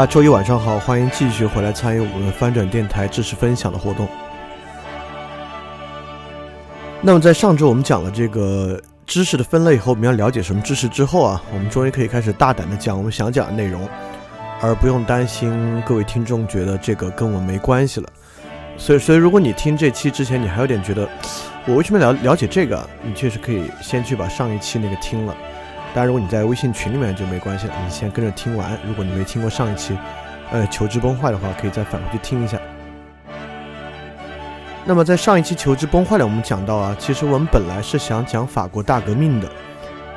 大家周一晚上好，欢迎继续回来参与我们翻转电台知识分享的活动。那么在上周我们讲了这个知识的分类以后，我们要了解什么知识之后啊，我们终于可以开始大胆的讲我们想讲的内容，而不用担心各位听众觉得这个跟我没关系了。所以，所以如果你听这期之前你还有点觉得我为什么了了解这个，你确实可以先去把上一期那个听了。当然，如果你在微信群里面就没关系了，你先跟着听完。如果你没听过上一期，呃，求知崩坏的话，可以再返回去听一下。那么在上一期求知崩坏里，我们讲到啊，其实我们本来是想讲法国大革命的，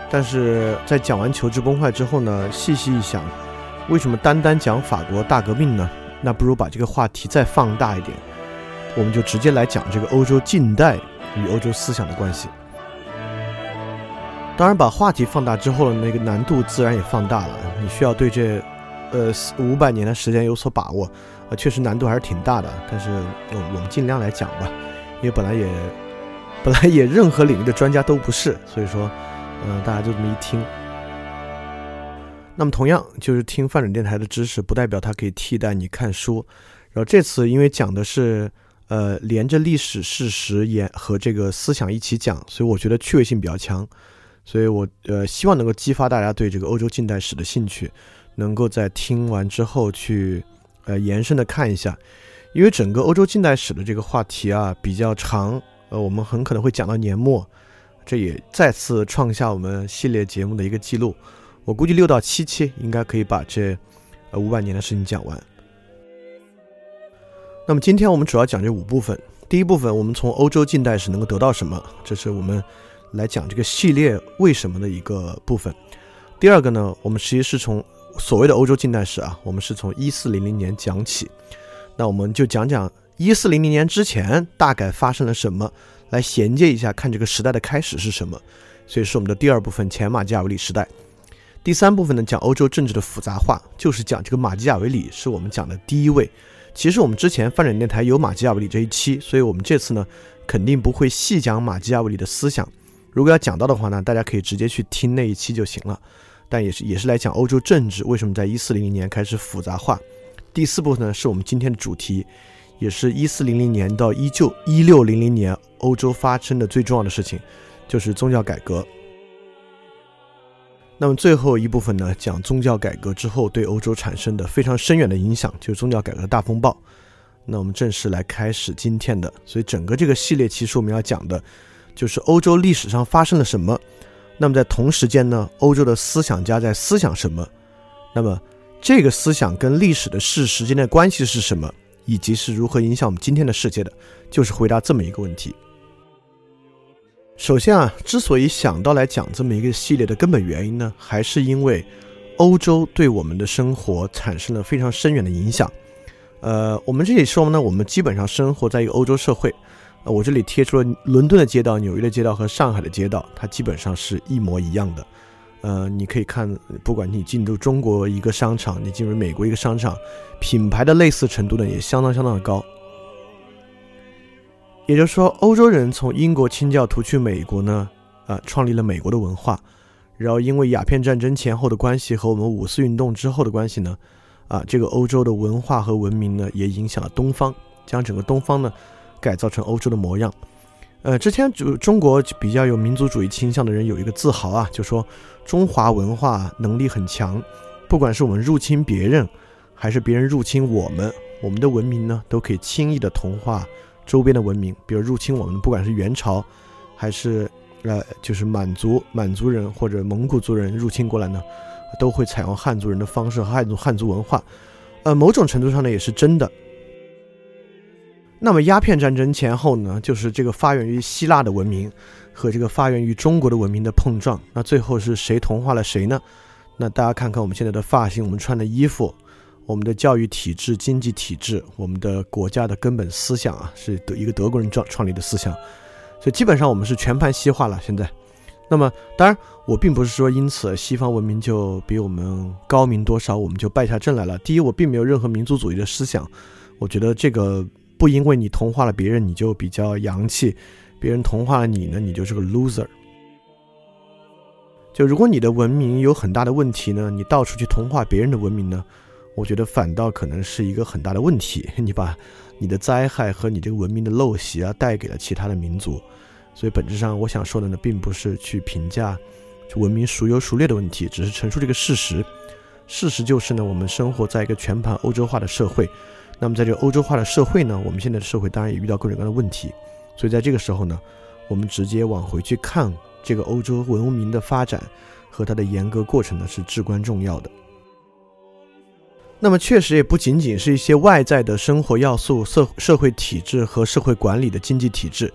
但是在讲完求知崩坏之后呢，细细一想，为什么单单讲法国大革命呢？那不如把这个话题再放大一点，我们就直接来讲这个欧洲近代与欧洲思想的关系。当然，把话题放大之后呢，那个难度自然也放大了。你需要对这，呃，五百年的时间有所把握，呃，确实难度还是挺大的。但是，我我们尽量来讲吧，因为本来也，本来也任何领域的专家都不是，所以说，嗯，大家就这么一听。那么，同样就是听泛转电台的知识，不代表它可以替代你看书。然后这次因为讲的是，呃，连着历史事实也和这个思想一起讲，所以我觉得趣味性比较强。所以，我呃希望能够激发大家对这个欧洲近代史的兴趣，能够在听完之后去呃延伸的看一下，因为整个欧洲近代史的这个话题啊比较长，呃，我们很可能会讲到年末，这也再次创下我们系列节目的一个记录。我估计六到七期应该可以把这呃五百年的事情讲完。那么今天我们主要讲这五部分，第一部分我们从欧洲近代史能够得到什么，这是我们。来讲这个系列为什么的一个部分。第二个呢，我们实际是从所谓的欧洲近代史啊，我们是从一四零零年讲起。那我们就讲讲一四零零年之前大概发生了什么，来衔接一下，看这个时代的开始是什么。所以是我们的第二部分前马基雅维里时代。第三部分呢，讲欧洲政治的复杂化，就是讲这个马基雅维里是我们讲的第一位。其实我们之前翻转电台有马基雅维里这一期，所以我们这次呢肯定不会细讲马基雅维里的思想。如果要讲到的话呢，大家可以直接去听那一期就行了。但也是也是来讲欧洲政治为什么在一四零零年开始复杂化。第四部分呢是我们今天的主题，也是一四零零年到一九一六零零年欧洲发生的最重要的事情，就是宗教改革。那么最后一部分呢，讲宗教改革之后对欧洲产生的非常深远的影响，就是宗教改革的大风暴。那我们正式来开始今天的，所以整个这个系列其实我们要讲的。就是欧洲历史上发生了什么，那么在同时间呢，欧洲的思想家在思想什么？那么这个思想跟历史的事实间的关系是什么？以及是如何影响我们今天的世界的？就是回答这么一个问题。首先啊，之所以想到来讲这么一个系列的根本原因呢，还是因为欧洲对我们的生活产生了非常深远的影响。呃，我们这里说呢，我们基本上生活在一个欧洲社会。啊，我这里贴出了伦敦的街道、纽约的街道和上海的街道，它基本上是一模一样的。呃，你可以看，不管你进入中国一个商场，你进入美国一个商场，品牌的类似程度呢也相当相当的高。也就是说，欧洲人从英国清教徒去美国呢，啊，创立了美国的文化。然后因为鸦片战争前后的关系和我们五四运动之后的关系呢，啊，这个欧洲的文化和文明呢，也影响了东方，将整个东方呢改造成欧洲的模样。呃，之前就中国比较有民族主义倾向的人有一个自豪啊，就说中华文化能力很强，不管是我们入侵别人，还是别人入侵我们，我们的文明呢都可以轻易的同化周边的文明。比如入侵我们，不管是元朝，还是呃就是满族满族人或者蒙古族人入侵过来呢，都会采用汉族人的方式和汉族汉族文化。呃，某种程度上呢也是真的。那么鸦片战争前后呢，就是这个发源于希腊的文明和这个发源于中国的文明的碰撞。那最后是谁同化了谁呢？那大家看看我们现在的发型，我们穿的衣服，我们的教育体制、经济体制，我们的国家的根本思想啊，是德一个德国人创创立的思想。所以基本上我们是全盘西化了。现在，那么当然我并不是说因此西方文明就比我们高明多少，我们就败下阵来了。第一，我并没有任何民族主义的思想，我觉得这个。不因为你同化了别人，你就比较洋气；别人同化了你呢，你就是个 loser。就如果你的文明有很大的问题呢，你到处去同化别人的文明呢，我觉得反倒可能是一个很大的问题。你把你的灾害和你这个文明的陋习啊带给了其他的民族，所以本质上我想说的呢，并不是去评价文明孰优孰劣的问题，只是陈述这个事实。事实就是呢，我们生活在一个全盘欧洲化的社会。那么，在这个欧洲化的社会呢，我们现在的社会当然也遇到各种各样的问题，所以在这个时候呢，我们直接往回去看这个欧洲文明的发展和它的严格过程呢，是至关重要的。那么，确实也不仅仅是一些外在的生活要素、社社会体制和社会管理的经济体制，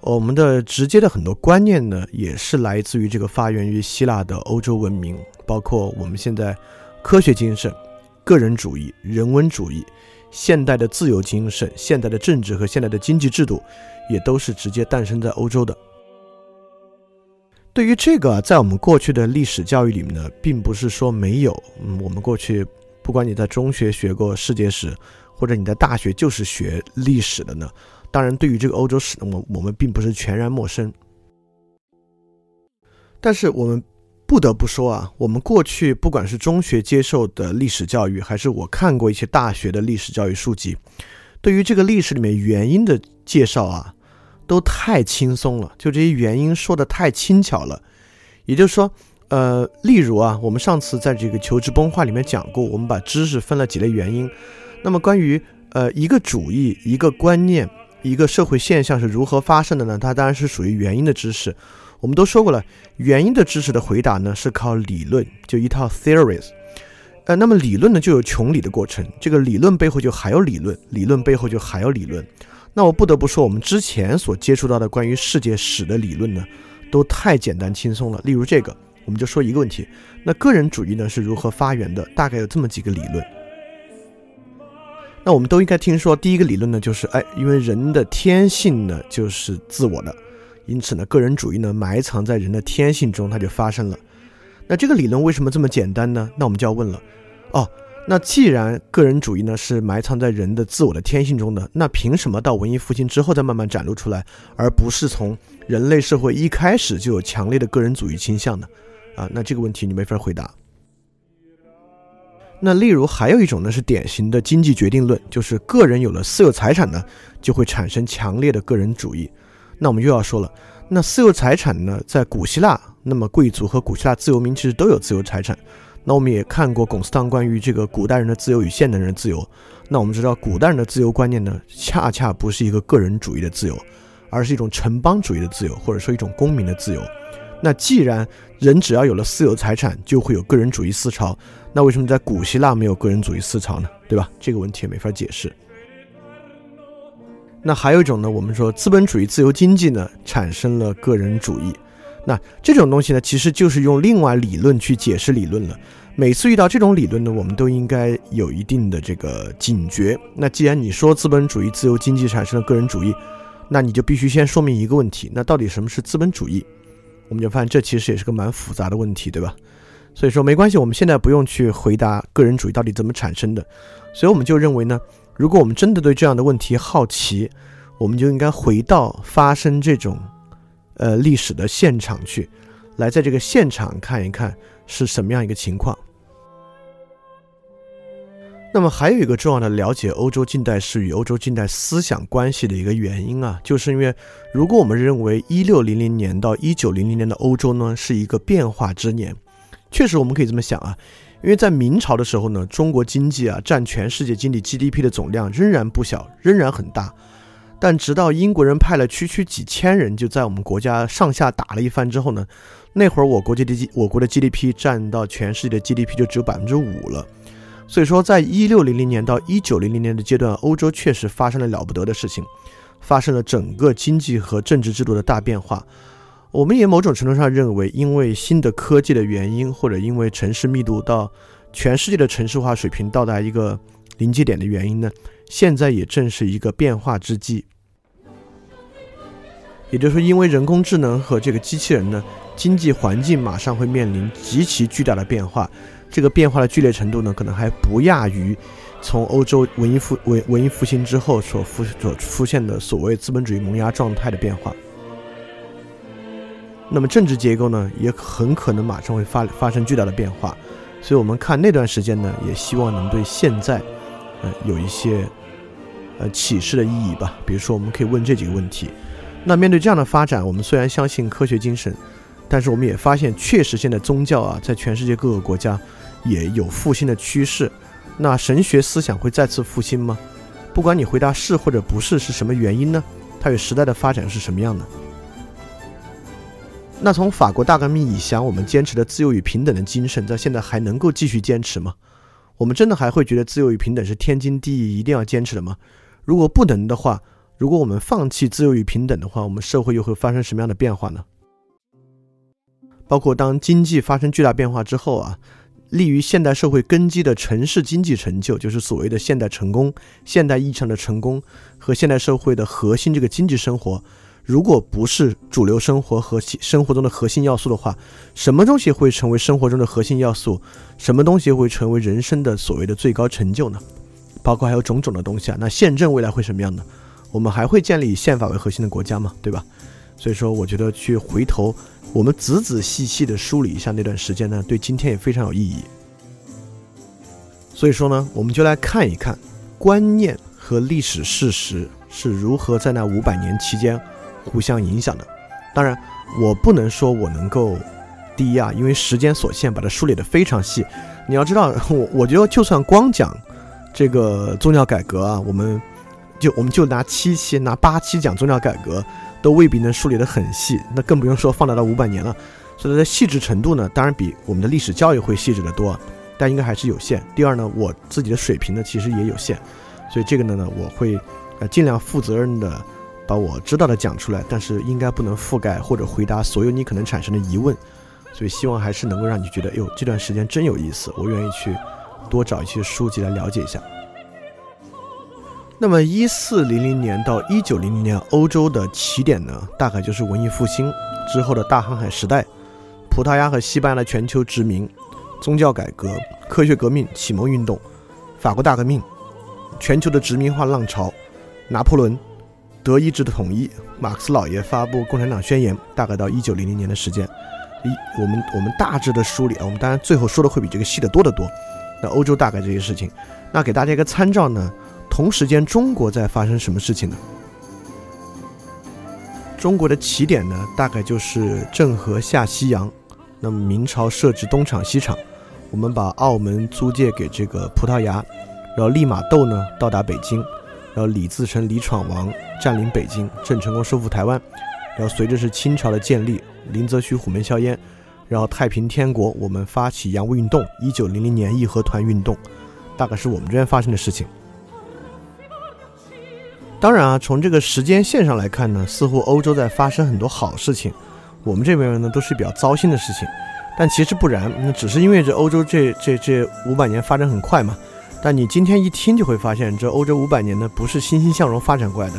我们的直接的很多观念呢，也是来自于这个发源于希腊的欧洲文明，包括我们现在科学精神、个人主义、人文主义。现代的自由精神、现代的政治和现代的经济制度，也都是直接诞生在欧洲的。对于这个，在我们过去的历史教育里面呢，并不是说没有。嗯，我们过去，不管你在中学学过世界史，或者你在大学就是学历史的呢，当然，对于这个欧洲史呢，我我们并不是全然陌生。但是我们。不得不说啊，我们过去不管是中学接受的历史教育，还是我看过一些大学的历史教育书籍，对于这个历史里面原因的介绍啊，都太轻松了，就这些原因说的太轻巧了。也就是说，呃，例如啊，我们上次在这个求知崩坏里面讲过，我们把知识分了几类原因。那么关于呃一个主义、一个观念、一个社会现象是如何发生的呢？它当然是属于原因的知识。我们都说过了，原因的知识的回答呢是靠理论，就一套 theories。呃，那么理论呢就有穷理的过程，这个理论背后就还有理论，理论背后就还有理论。那我不得不说，我们之前所接触到的关于世界史的理论呢，都太简单轻松了。例如这个，我们就说一个问题：那个人主义呢是如何发源的？大概有这么几个理论。那我们都应该听说，第一个理论呢就是，哎，因为人的天性呢就是自我的。因此呢，个人主义呢埋藏在人的天性中，它就发生了。那这个理论为什么这么简单呢？那我们就要问了，哦，那既然个人主义呢是埋藏在人的自我的天性中的，那凭什么到文艺复兴之后再慢慢展露出来，而不是从人类社会一开始就有强烈的个人主义倾向呢？啊，那这个问题你没法回答。那例如还有一种呢是典型的经济决定论，就是个人有了私有财产呢，就会产生强烈的个人主义。那我们又要说了，那私有财产呢？在古希腊，那么贵族和古希腊自由民其实都有自由财产。那我们也看过龚斯汤关于这个古代人的自由与现代人的自由。那我们知道，古代人的自由观念呢，恰恰不是一个个人主义的自由，而是一种城邦主义的自由，或者说一种公民的自由。那既然人只要有了私有财产，就会有个人主义思潮，那为什么在古希腊没有个人主义思潮呢？对吧？这个问题也没法解释。那还有一种呢，我们说资本主义自由经济呢产生了个人主义，那这种东西呢，其实就是用另外理论去解释理论了。每次遇到这种理论呢，我们都应该有一定的这个警觉。那既然你说资本主义自由经济产生了个人主义，那你就必须先说明一个问题：那到底什么是资本主义？我们就发现这其实也是个蛮复杂的问题，对吧？所以说没关系，我们现在不用去回答个人主义到底怎么产生的，所以我们就认为呢。如果我们真的对这样的问题好奇，我们就应该回到发生这种呃历史的现场去，来在这个现场看一看是什么样一个情况。那么还有一个重要的了解欧洲近代史与欧洲近代思想关系的一个原因啊，就是因为如果我们认为一六零零年到一九零零年的欧洲呢是一个变化之年，确实我们可以这么想啊，因为在明朝的时候呢，中国经济啊占全世界经济 GDP 的总量仍然不小，仍然很大，但直到英国人派了区区几千人就在我们国家上下打了一番之后呢，那会儿我国 GDP 我国的 GDP 占到全世界的 GDP 就只有百分之五了。所以说，在一六零零年到一九零零年的阶段，欧洲确实发生了了不得的事情，发生了整个经济和政治制度的大变化。我们也某种程度上认为，因为新的科技的原因，或者因为城市密度到全世界的城市化水平到达一个临界点的原因呢，现在也正是一个变化之际。也就是说，因为人工智能和这个机器人呢，经济环境马上会面临极其巨大的变化。这个变化的剧烈程度呢，可能还不亚于从欧洲文艺复文文艺复兴之后所复所出现的所谓资本主义萌芽状态的变化。那么政治结构呢，也很可能马上会发发生巨大的变化。所以，我们看那段时间呢，也希望能对现在，呃，有一些呃启示的意义吧。比如说，我们可以问这几个问题。那面对这样的发展，我们虽然相信科学精神，但是我们也发现，确实现在宗教啊，在全世界各个国家。也有复兴的趋势，那神学思想会再次复兴吗？不管你回答是或者不是，是什么原因呢？它与时代的发展是什么样的？那从法国大革命以降，我们坚持的自由与平等的精神，在现在还能够继续坚持吗？我们真的还会觉得自由与平等是天经地义、一定要坚持的吗？如果不能的话，如果我们放弃自由与平等的话，我们社会又会发生什么样的变化呢？包括当经济发生巨大变化之后啊。立于现代社会根基的城市经济成就，就是所谓的现代成功、现代意义上的成功和现代社会的核心这个经济生活，如果不是主流生活和生活中的核心要素的话，什么东西会成为生活中的核心要素？什么东西会成为人生的所谓的最高成就呢？包括还有种种的东西啊。那宪政未来会什么样呢？我们还会建立以宪法为核心的国家吗？对吧？所以说，我觉得去回头。我们仔仔细细地梳理一下那段时间呢，对今天也非常有意义。所以说呢，我们就来看一看观念和历史事实是如何在那五百年期间互相影响的。当然，我不能说我能够第一啊，因为时间所限，把它梳理得非常细。你要知道，我我觉得就算光讲这个宗教改革啊，我们就 我们就拿七期、拿八期讲宗教改革。都未必能梳理得很细，那更不用说放大到五百年了。所以它的细致程度呢，当然比我们的历史教育会细致得多，但应该还是有限。第二呢，我自己的水平呢其实也有限，所以这个呢呢，我会呃尽量负责任的把我知道的讲出来，但是应该不能覆盖或者回答所有你可能产生的疑问。所以希望还是能够让你觉得，哎呦，这段时间真有意思，我愿意去多找一些书籍来了解一下。那么，一四零零年到一九零零年，欧洲的起点呢，大概就是文艺复兴之后的大航海时代，葡萄牙和西班牙的全球殖民，宗教改革，科学革命，启蒙运动，法国大革命，全球的殖民化浪潮，拿破仑，德意志的统一，马克思老爷发布共产党宣言，大概到一九零零年的时间。一，我们我们大致的梳理啊，我们当然最后说的会比这个细的多得多。那欧洲大概这些事情，那给大家一个参照呢。同时间，中国在发生什么事情呢？中国的起点呢，大概就是郑和下西洋。那么明朝设置东厂西厂，我们把澳门租借给这个葡萄牙，然后利玛窦呢到达北京，然后李自成、李闯王占领北京，郑成功收复台湾，然后随着是清朝的建立，林则徐虎门销烟，然后太平天国，我们发起洋务运动，一九零零年义和团运动，大概是我们这边发生的事情。当然啊，从这个时间线上来看呢，似乎欧洲在发生很多好事情，我们这边呢都是比较糟心的事情。但其实不然，那只是因为这欧洲这这这五百年发展很快嘛。但你今天一听就会发现，这欧洲五百年呢不是欣欣向荣发展过来的，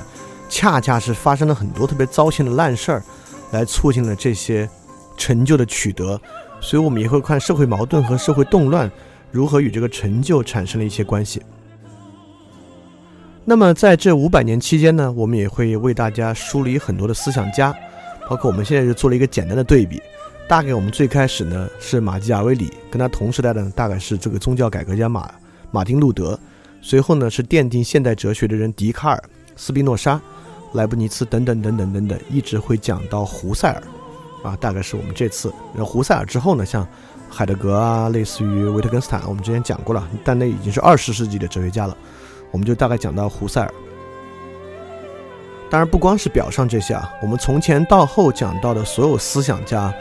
恰恰是发生了很多特别糟心的烂事儿，来促进了这些成就的取得。所以我们也会看社会矛盾和社会动乱如何与这个成就产生了一些关系。那么在这五百年期间呢，我们也会为大家梳理很多的思想家，包括我们现在就做了一个简单的对比。大概我们最开始呢是马基雅维里，跟他同时代的大概是这个宗教改革家马马丁路德，随后呢是奠定现代哲学的人笛卡尔、斯宾诺莎、莱布尼茨等等等等等等，一直会讲到胡塞尔，啊，大概是我们这次。然后胡塞尔之后呢，像海德格啊，类似于维特根斯坦，我们之前讲过了，但那已经是二十世纪的哲学家了，我们就大概讲到胡塞尔。当然不光是表上这些啊，我们从前到后讲到的所有思想家。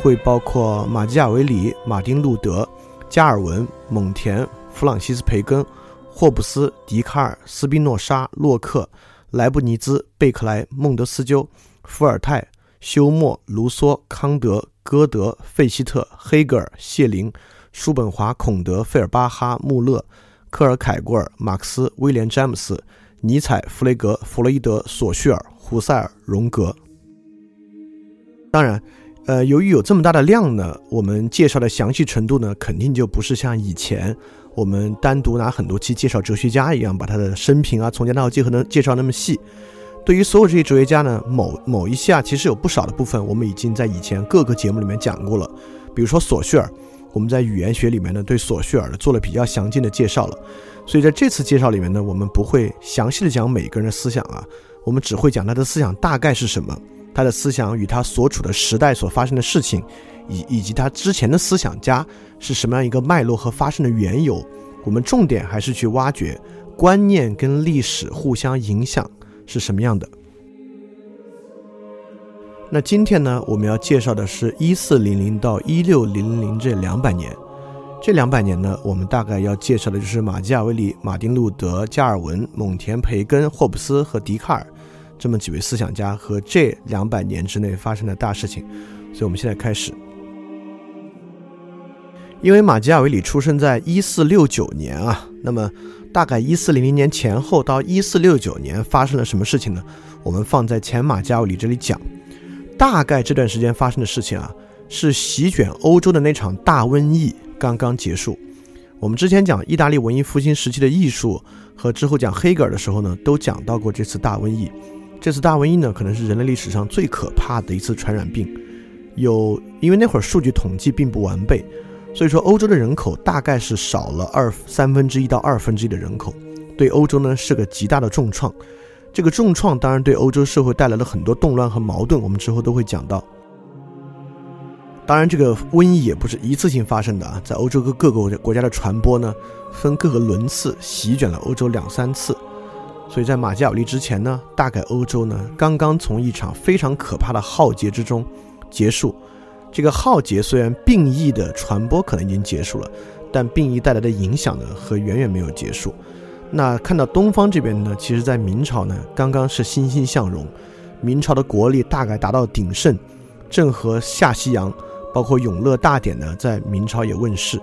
会包括马基雅维里、马丁·路德、加尔文、蒙田、弗朗西斯·培根、霍布斯、笛卡尔、斯宾诺莎、洛克、莱布尼兹、贝克莱、孟德斯鸠、伏尔泰、休谟、卢梭、康德、歌德、费希特、黑格尔、谢林、叔本华、孔德、费尔巴哈、穆勒、科尔凯郭尔、马克思、威廉·詹姆斯、尼采、弗雷格、弗洛伊德、索绪尔、胡塞尔、荣格。当然。呃，由于有这么大的量呢，我们介绍的详细程度呢，肯定就不是像以前我们单独拿很多期介绍哲学家一样，把他的生平啊，从前到后结合的介绍那么细。对于所有这些哲学家呢，某某一下，其实有不少的部分我们已经在以前各个节目里面讲过了。比如说索绪尔，我们在语言学里面呢，对索绪尔做了比较详尽的介绍了。所以在这次介绍里面呢，我们不会详细的讲每个人的思想啊，我们只会讲他的思想大概是什么。他的思想与他所处的时代所发生的事情，以以及他之前的思想家是什么样一个脉络和发生的缘由，我们重点还是去挖掘观念跟历史互相影响是什么样的。那今天呢，我们要介绍的是一四零零到一六零零这两百年。这两百年呢，我们大概要介绍的就是马基雅维里、马丁路德、加尔文、蒙田、培根、霍布斯和笛卡尔。这么几位思想家和这两百年之内发生的大事情，所以我们现在开始。因为马基雅维里出生在一四六九年啊，那么大概一四零零年前后到一四六九年发生了什么事情呢？我们放在前马基雅维里这里讲。大概这段时间发生的事情啊，是席卷欧洲的那场大瘟疫刚刚结束。我们之前讲意大利文艺复兴时期的艺术和之后讲黑格尔的时候呢，都讲到过这次大瘟疫。这次大瘟疫呢，可能是人类历史上最可怕的一次传染病。有，因为那会儿数据统计并不完备，所以说欧洲的人口大概是少了二三分之一到二分之一的人口，对欧洲呢是个极大的重创。这个重创当然对欧洲社会带来了很多动乱和矛盾，我们之后都会讲到。当然，这个瘟疫也不是一次性发生的啊，在欧洲各各个国家的传播呢，分各个轮次席卷了欧洲两三次。所以在马基雅利之前呢，大概欧洲呢刚刚从一场非常可怕的浩劫之中结束。这个浩劫虽然病疫的传播可能已经结束了，但病疫带来的影响呢和远远没有结束。那看到东方这边呢，其实在明朝呢刚刚是欣欣向荣，明朝的国力大概达到鼎盛，郑和下西洋，包括永乐大典呢在明朝也问世。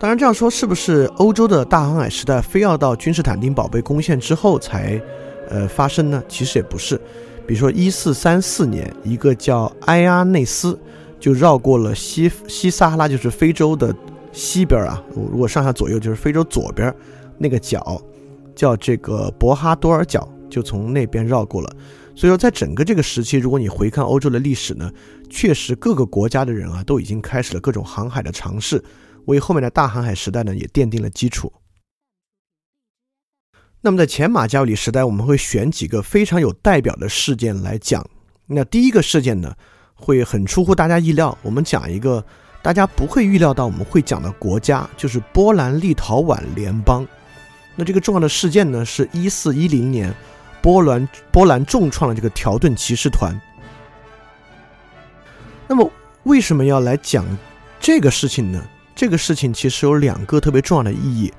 当然，这样说是不是欧洲的大航海时代非要到君士坦丁堡被攻陷之后才，呃发生呢？其实也不是。比如说，一四三四年，一个叫埃阿内斯就绕过了西西撒哈拉，就是非洲的西边啊。如果上下左右就是非洲左边那个角，叫这个博哈多尔角，就从那边绕过了。所以说，在整个这个时期，如果你回看欧洲的历史呢，确实各个国家的人啊都已经开始了各种航海的尝试。为后面的大航海时代呢也奠定了基础。那么在前马加维里时代，我们会选几个非常有代表的事件来讲。那第一个事件呢，会很出乎大家意料。我们讲一个大家不会预料到我们会讲的国家，就是波兰立陶宛联邦。那这个重要的事件呢，是一四一零年，波兰波兰重创了这个条顿骑士团。那么为什么要来讲这个事情呢？这个事情其实有两个特别重要的意义。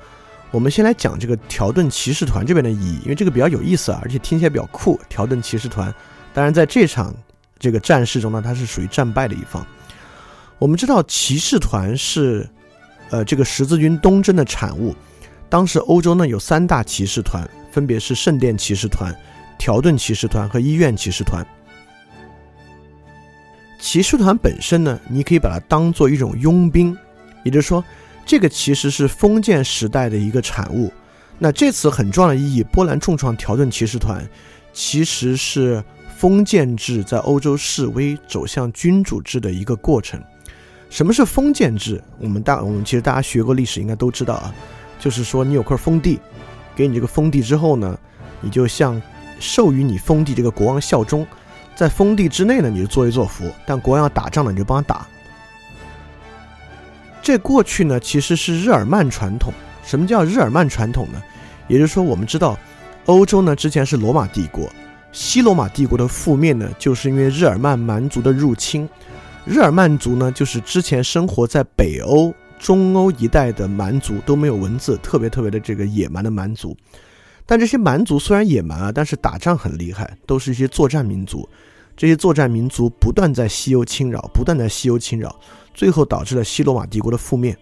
我们先来讲这个条顿骑士团这边的意义，因为这个比较有意思啊，而且听起来比较酷。条顿骑士团，当然在这场这个战事中呢，它是属于战败的一方。我们知道骑士团是呃这个十字军东征的产物。当时欧洲呢有三大骑士团，分别是圣殿骑士团、条顿骑士团和医院骑士团。骑士团本身呢，你可以把它当做一种佣兵。也就是说，这个其实是封建时代的一个产物。那这次很重要的意义，波兰重创条顿骑士团，其实是封建制在欧洲示威走向君主制的一个过程。什么是封建制？我们大我们其实大家学过历史，应该都知道啊，就是说你有块封地，给你这个封地之后呢，你就向授予你封地这个国王效忠，在封地之内呢，你就作威作福，但国王要打仗了，你就帮他打。这过去呢，其实是日耳曼传统。什么叫日耳曼传统呢？也就是说，我们知道，欧洲呢之前是罗马帝国，西罗马帝国的覆灭呢，就是因为日耳曼蛮族的入侵。日耳曼族呢，就是之前生活在北欧、中欧一带的蛮族，都没有文字，特别特别的这个野蛮的蛮族。但这些蛮族虽然野蛮啊，但是打仗很厉害，都是一些作战民族。这些作战民族不断在西欧侵扰，不断在西欧侵扰，最后导致了西罗马帝国的覆灭。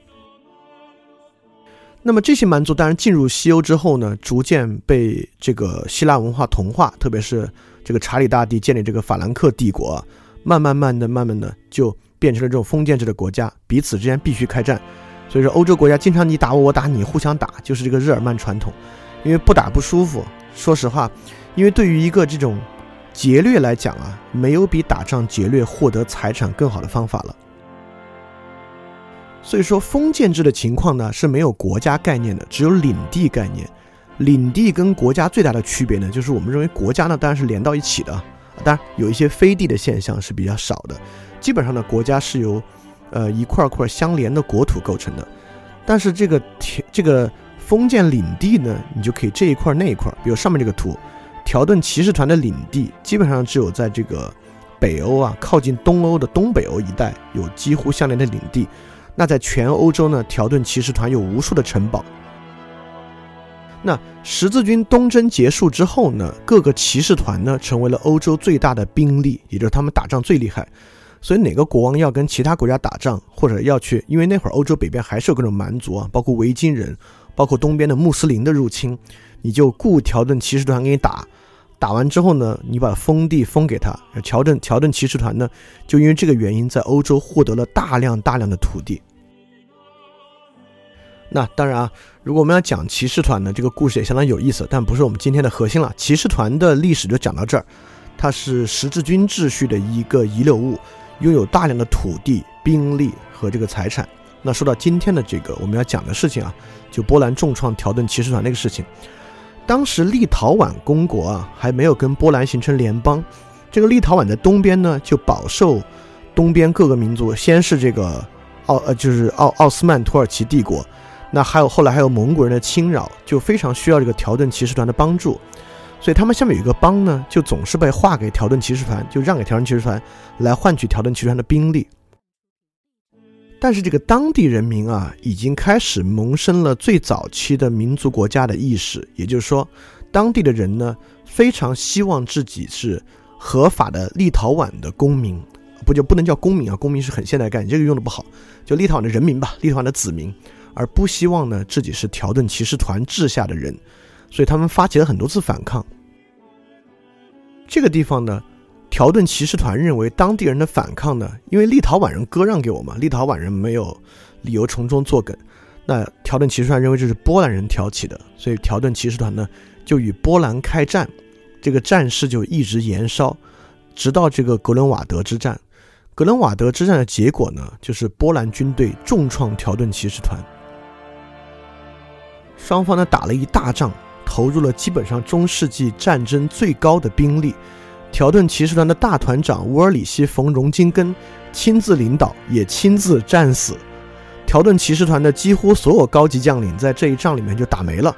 那么这些蛮族当然进入西欧之后呢，逐渐被这个希腊文化同化，特别是这个查理大帝建立这个法兰克帝国，慢慢慢的、慢慢的就变成了这种封建制的国家，彼此之间必须开战。所以说，欧洲国家经常你打我，我打你，互相打，就是这个日耳曼传统。因为不打不舒服。说实话，因为对于一个这种劫掠来讲啊，没有比打仗劫掠获得财产更好的方法了。所以说，封建制的情况呢是没有国家概念的，只有领地概念。领地跟国家最大的区别呢，就是我们认为国家呢当然是连到一起的，当然有一些飞地的现象是比较少的。基本上呢，国家是由呃一块块相连的国土构成的。但是这个这个封建领地呢，你就可以这一块那一块，比如上面这个图，条顿骑士团的领地基本上只有在这个北欧啊，靠近东欧的东北欧一带有几乎相连的领地。那在全欧洲呢，条顿骑士团有无数的城堡。那十字军东征结束之后呢，各个骑士团呢成为了欧洲最大的兵力，也就是他们打仗最厉害。所以哪个国王要跟其他国家打仗，或者要去，因为那会儿欧洲北边还是有各种蛮族啊，包括维京人，包括东边的穆斯林的入侵，你就雇条顿骑士团给你打。打完之后呢，你把封地封给他，条顿条顿骑士团呢，就因为这个原因，在欧洲获得了大量大量的土地。那当然啊，如果我们要讲骑士团呢，这个故事也相当有意思，但不是我们今天的核心了。骑士团的历史就讲到这儿，它是十字军秩序的一个遗留物，拥有大量的土地、兵力和这个财产。那说到今天的这个我们要讲的事情啊，就波兰重创条顿骑士团那个事情。当时立陶宛公国啊还没有跟波兰形成联邦，这个立陶宛的东边呢就饱受东边各个民族，先是这个奥呃就是奥奥斯曼土耳其帝国，那还有后来还有蒙古人的侵扰，就非常需要这个条顿骑士团的帮助，所以他们下面有一个邦呢，就总是被划给条顿骑士团，就让给条顿骑士团来换取条顿骑士团的兵力。但是这个当地人民啊，已经开始萌生了最早期的民族国家的意识，也就是说，当地的人呢，非常希望自己是合法的立陶宛的公民，不就不能叫公民啊？公民是很现代概念，这个用的不好，就立陶宛的人民吧，立陶宛的子民，而不希望呢自己是条顿骑士团治下的人，所以他们发起了很多次反抗。这个地方呢。条顿骑士团认为当地人的反抗呢，因为立陶宛人割让给我嘛，立陶宛人没有理由从中作梗。那条顿骑士团认为这是波兰人挑起的，所以条顿骑士团呢就与波兰开战，这个战事就一直延烧，直到这个格伦瓦德之战。格伦瓦德之战的结果呢，就是波兰军队重创条顿骑士团，双方呢打了一大仗，投入了基本上中世纪战争最高的兵力。条顿骑士团的大团长乌尔里希·冯·荣金根亲自领导，也亲自战死。条顿骑士团的几乎所有高级将领在这一仗里面就打没了。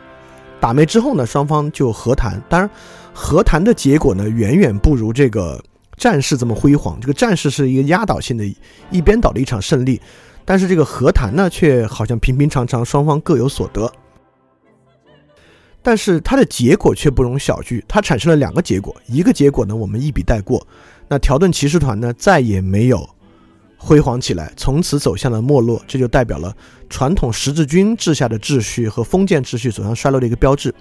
打没之后呢，双方就和谈。当然，和谈的结果呢，远远不如这个战事这么辉煌。这个战事是一个压倒性的一边倒的一场胜利，但是这个和谈呢，却好像平平常常，双方各有所得。但是它的结果却不容小觑，它产生了两个结果。一个结果呢，我们一笔带过。那条顿骑士团呢，再也没有辉煌起来，从此走向了没落。这就代表了传统十字军治下的秩序和封建秩序走向衰落的一个标志。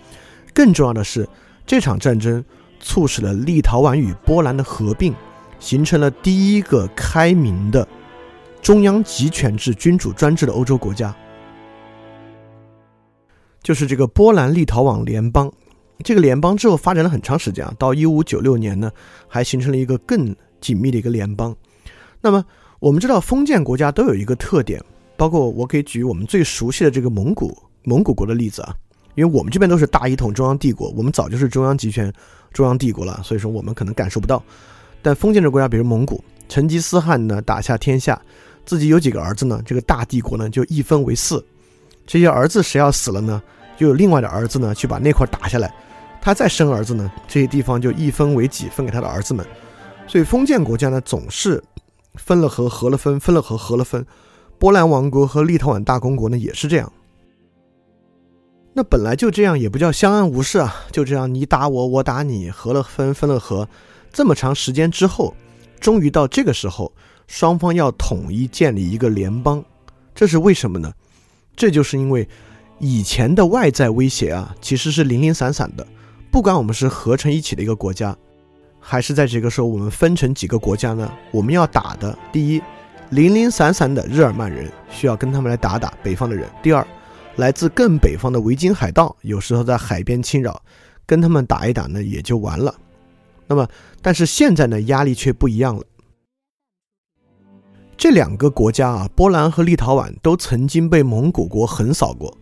更重要的是，这场战争促使了立陶宛与波兰的合并，形成了第一个开明的中央集权制君主专制的欧洲国家。就是这个波兰立陶宛联邦，这个联邦之后发展了很长时间啊，到一五九六年呢，还形成了一个更紧密的一个联邦。那么我们知道，封建国家都有一个特点，包括我可以举我们最熟悉的这个蒙古蒙古国的例子啊，因为我们这边都是大一统中央帝国，我们早就是中央集权中央帝国了，所以说我们可能感受不到。但封建的国家，比如蒙古，成吉思汗呢打下天下，自己有几个儿子呢？这个大帝国呢就一分为四，这些儿子谁要死了呢？就有另外的儿子呢去把那块打下来，他再生儿子呢，这些地方就一分为几，分给他的儿子们。所以封建国家呢总是。分了合，合了分，分了合，合了分。波兰王国和立陶宛大公国呢，也是这样。那本来就这样，也不叫相安无事啊，就这样你打我，我打你，合了分，分了合。这么长时间之后，终于到这个时候，双方要统一建立一个联邦，这是为什么呢？这就是因为以前的外在威胁啊，其实是零零散散的，不管我们是合成一起的一个国家。还是在这个时候，我们分成几个国家呢？我们要打的，第一，零零散散的日耳曼人需要跟他们来打打北方的人；第二，来自更北方的维京海盗，有时候在海边侵扰，跟他们打一打呢，也就完了。那么，但是现在呢，压力却不一样了。这两个国家啊，波兰和立陶宛都曾经被蒙古国横扫过，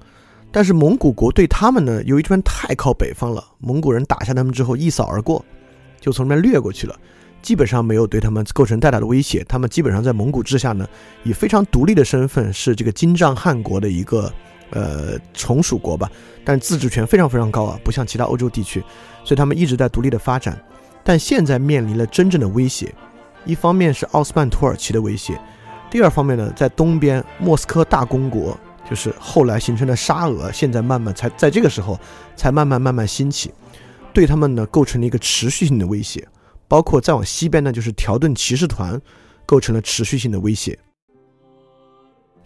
但是蒙古国对他们呢，由于这边太靠北方了，蒙古人打下他们之后一扫而过。就从那边掠过去了，基本上没有对他们构成太大的威胁。他们基本上在蒙古之下呢，以非常独立的身份，是这个金帐汗国的一个 呃从属国吧，但自治权非常非常高啊，不像其他欧洲地区，所以他们一直在独立的发展。但现在面临了真正的威胁，一方面是奥斯曼土耳其的威胁，第二方面呢，在东边莫斯科大公国，就是后来形成的沙俄，现在慢慢才在这个时候才慢慢慢慢兴起。对他们呢构成了一个持续性的威胁，包括再往西边呢，就是条顿骑士团构成了持续性的威胁。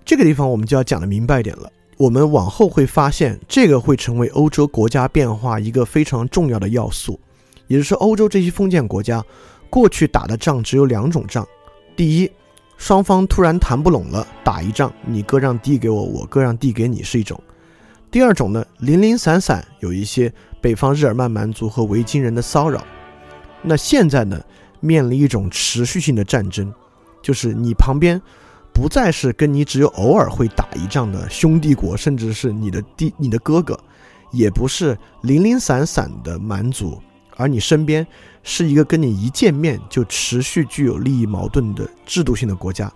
这个地方我们就要讲的明白一点了。我们往后会发现，这个会成为欧洲国家变化一个非常重要的要素。也就是欧洲这些封建国家过去打的仗只有两种仗：第一，双方突然谈不拢了，打一仗，你割让地给我，我割让地给你是一种；第二种呢，零零散散有一些。北方日耳曼蛮族和维京人的骚扰，那现在呢，面临一种持续性的战争，就是你旁边不再是跟你只有偶尔会打一仗的兄弟国，甚至是你的弟、你的哥哥，也不是零零散散的蛮族，而你身边是一个跟你一见面就持续具有利益矛盾的制度性的国家，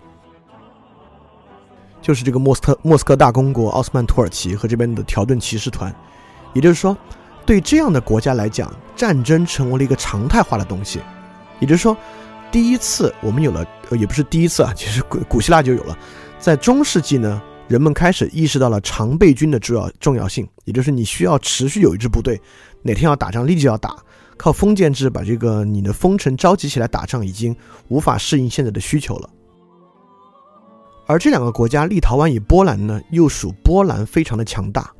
就是这个莫斯科莫斯科大公国、奥斯曼土耳其和这边的条顿骑士团，也就是说。对这样的国家来讲，战争成为了一个常态化的东西。也就是说，第一次我们有了，呃，也不是第一次啊，其实古古希腊就有了。在中世纪呢，人们开始意识到了常备军的重要重要性，也就是你需要持续有一支部队，哪天要打仗立即要打。靠封建制把这个你的封臣召集起来打仗，已经无法适应现在的需求了。而这两个国家，立陶宛与波兰呢，又属波兰非常的强大。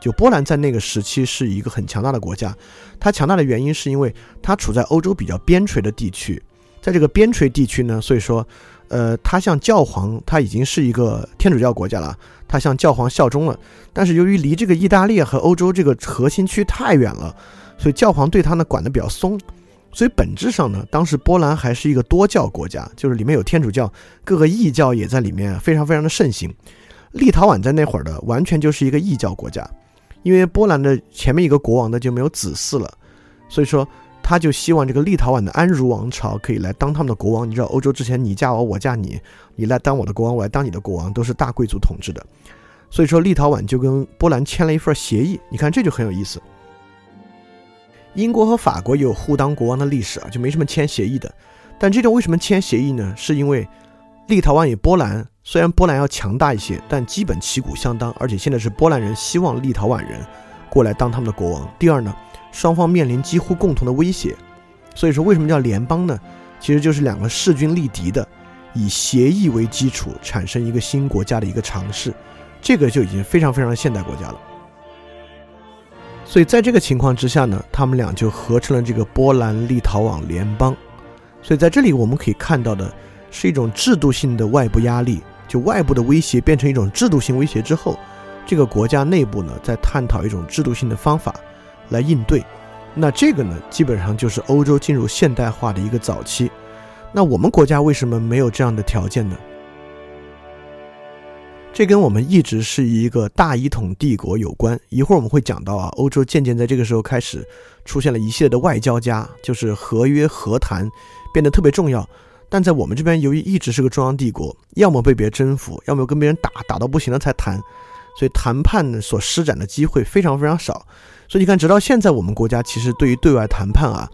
就波兰在那个时期是一个很强大的国家，它强大的原因是因为它处在欧洲比较边陲的地区，在这个边陲地区呢，所以说，呃，它向教皇，它已经是一个天主教国家了，它向教皇效忠了。但是由于离这个意大利和欧洲这个核心区太远了，所以教皇对他呢管得比较松。所以本质上呢，当时波兰还是一个多教国家，就是里面有天主教，各个异教也在里面，非常非常的盛行。立陶宛在那会儿的完全就是一个异教国家。因为波兰的前面一个国王呢就没有子嗣了，所以说他就希望这个立陶宛的安茹王朝可以来当他们的国王。你知道欧洲之前你嫁我我嫁你，你来当我的国王，我来当你的国王，都是大贵族统治的。所以说立陶宛就跟波兰签了一份协议，你看这就很有意思。英国和法国有互当国王的历史啊，就没什么签协议的。但这种为什么签协议呢？是因为立陶宛与波兰。虽然波兰要强大一些，但基本旗鼓相当，而且现在是波兰人希望立陶宛人过来当他们的国王。第二呢，双方面临几乎共同的威胁，所以说为什么叫联邦呢？其实就是两个势均力敌的，以协议为基础产生一个新国家的一个尝试，这个就已经非常非常现代国家了。所以在这个情况之下呢，他们俩就合成了这个波兰立陶宛联邦。所以在这里我们可以看到的是一种制度性的外部压力。就外部的威胁变成一种制度性威胁之后，这个国家内部呢，在探讨一种制度性的方法来应对。那这个呢，基本上就是欧洲进入现代化的一个早期。那我们国家为什么没有这样的条件呢？这跟我们一直是一个大一统帝国有关。一会儿我们会讲到啊，欧洲渐渐在这个时候开始出现了一系列的外交家，就是合约和谈变得特别重要。但在我们这边，由于一直是个中央帝国，要么被别人征服，要么跟别人打，打到不行了才谈，所以谈判所施展的机会非常非常少。所以你看，直到现在，我们国家其实对于对外谈判啊，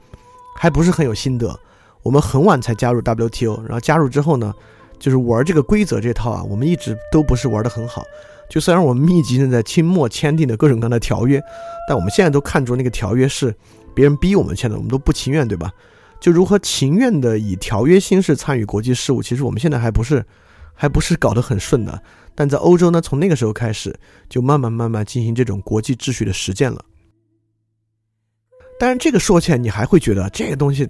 还不是很有心得。我们很晚才加入 WTO，然后加入之后呢？就是玩这个规则这套啊，我们一直都不是玩的很好。就虽然我们密集的在清末签订的各种各样的条约，但我们现在都看出那个条约是别人逼我们签的，我们都不情愿，对吧？就如何情愿的以条约形式参与国际事务，其实我们现在还不是还不是搞得很顺的。但在欧洲呢，从那个时候开始，就慢慢慢慢进行这种国际秩序的实践了。当然，这个说起来你还会觉得这个东西，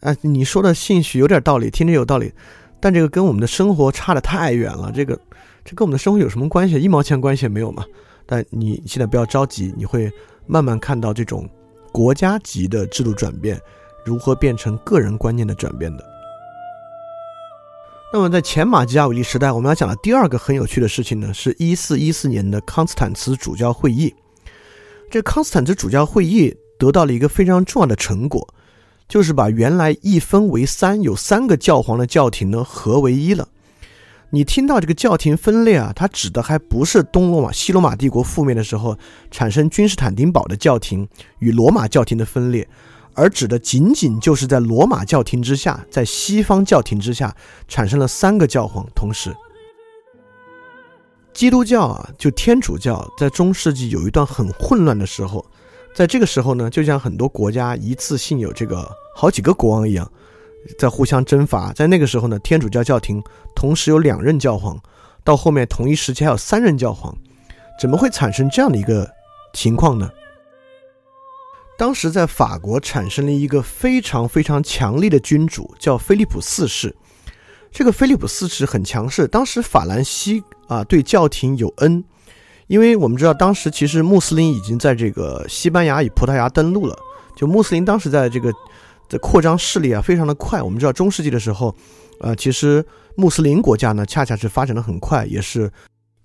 啊，你说的兴许有点道理，听着有道理。但这个跟我们的生活差得太远了，这个，这跟我们的生活有什么关系？一毛钱关系也没有嘛。但你现在不要着急，你会慢慢看到这种国家级的制度转变如何变成个人观念的转变的。那么在前马基亚维利时代，我们要讲的第二个很有趣的事情呢，是一四一四年的康斯坦茨主教会议。这康斯坦茨主教会议得到了一个非常重要的成果。就是把原来一分为三，有三个教皇的教廷呢合为一了。你听到这个教廷分裂啊，它指的还不是东罗马、西罗马帝国覆灭的时候产生君士坦丁堡的教廷与罗马教廷的分裂，而指的仅仅就是在罗马教廷之下，在西方教廷之下产生了三个教皇。同时，基督教啊，就天主教在中世纪有一段很混乱的时候。在这个时候呢，就像很多国家一次性有这个好几个国王一样，在互相征伐。在那个时候呢，天主教教廷同时有两任教皇，到后面同一时期还有三任教皇，怎么会产生这样的一个情况呢？当时在法国产生了一个非常非常强力的君主，叫菲利普四世。这个菲利普四世很强势，当时法兰西啊对教廷有恩。因为我们知道，当时其实穆斯林已经在这个西班牙与葡萄牙登陆了。就穆斯林当时在这个在扩张势力啊，非常的快。我们知道中世纪的时候，呃，其实穆斯林国家呢，恰恰是发展的很快，也是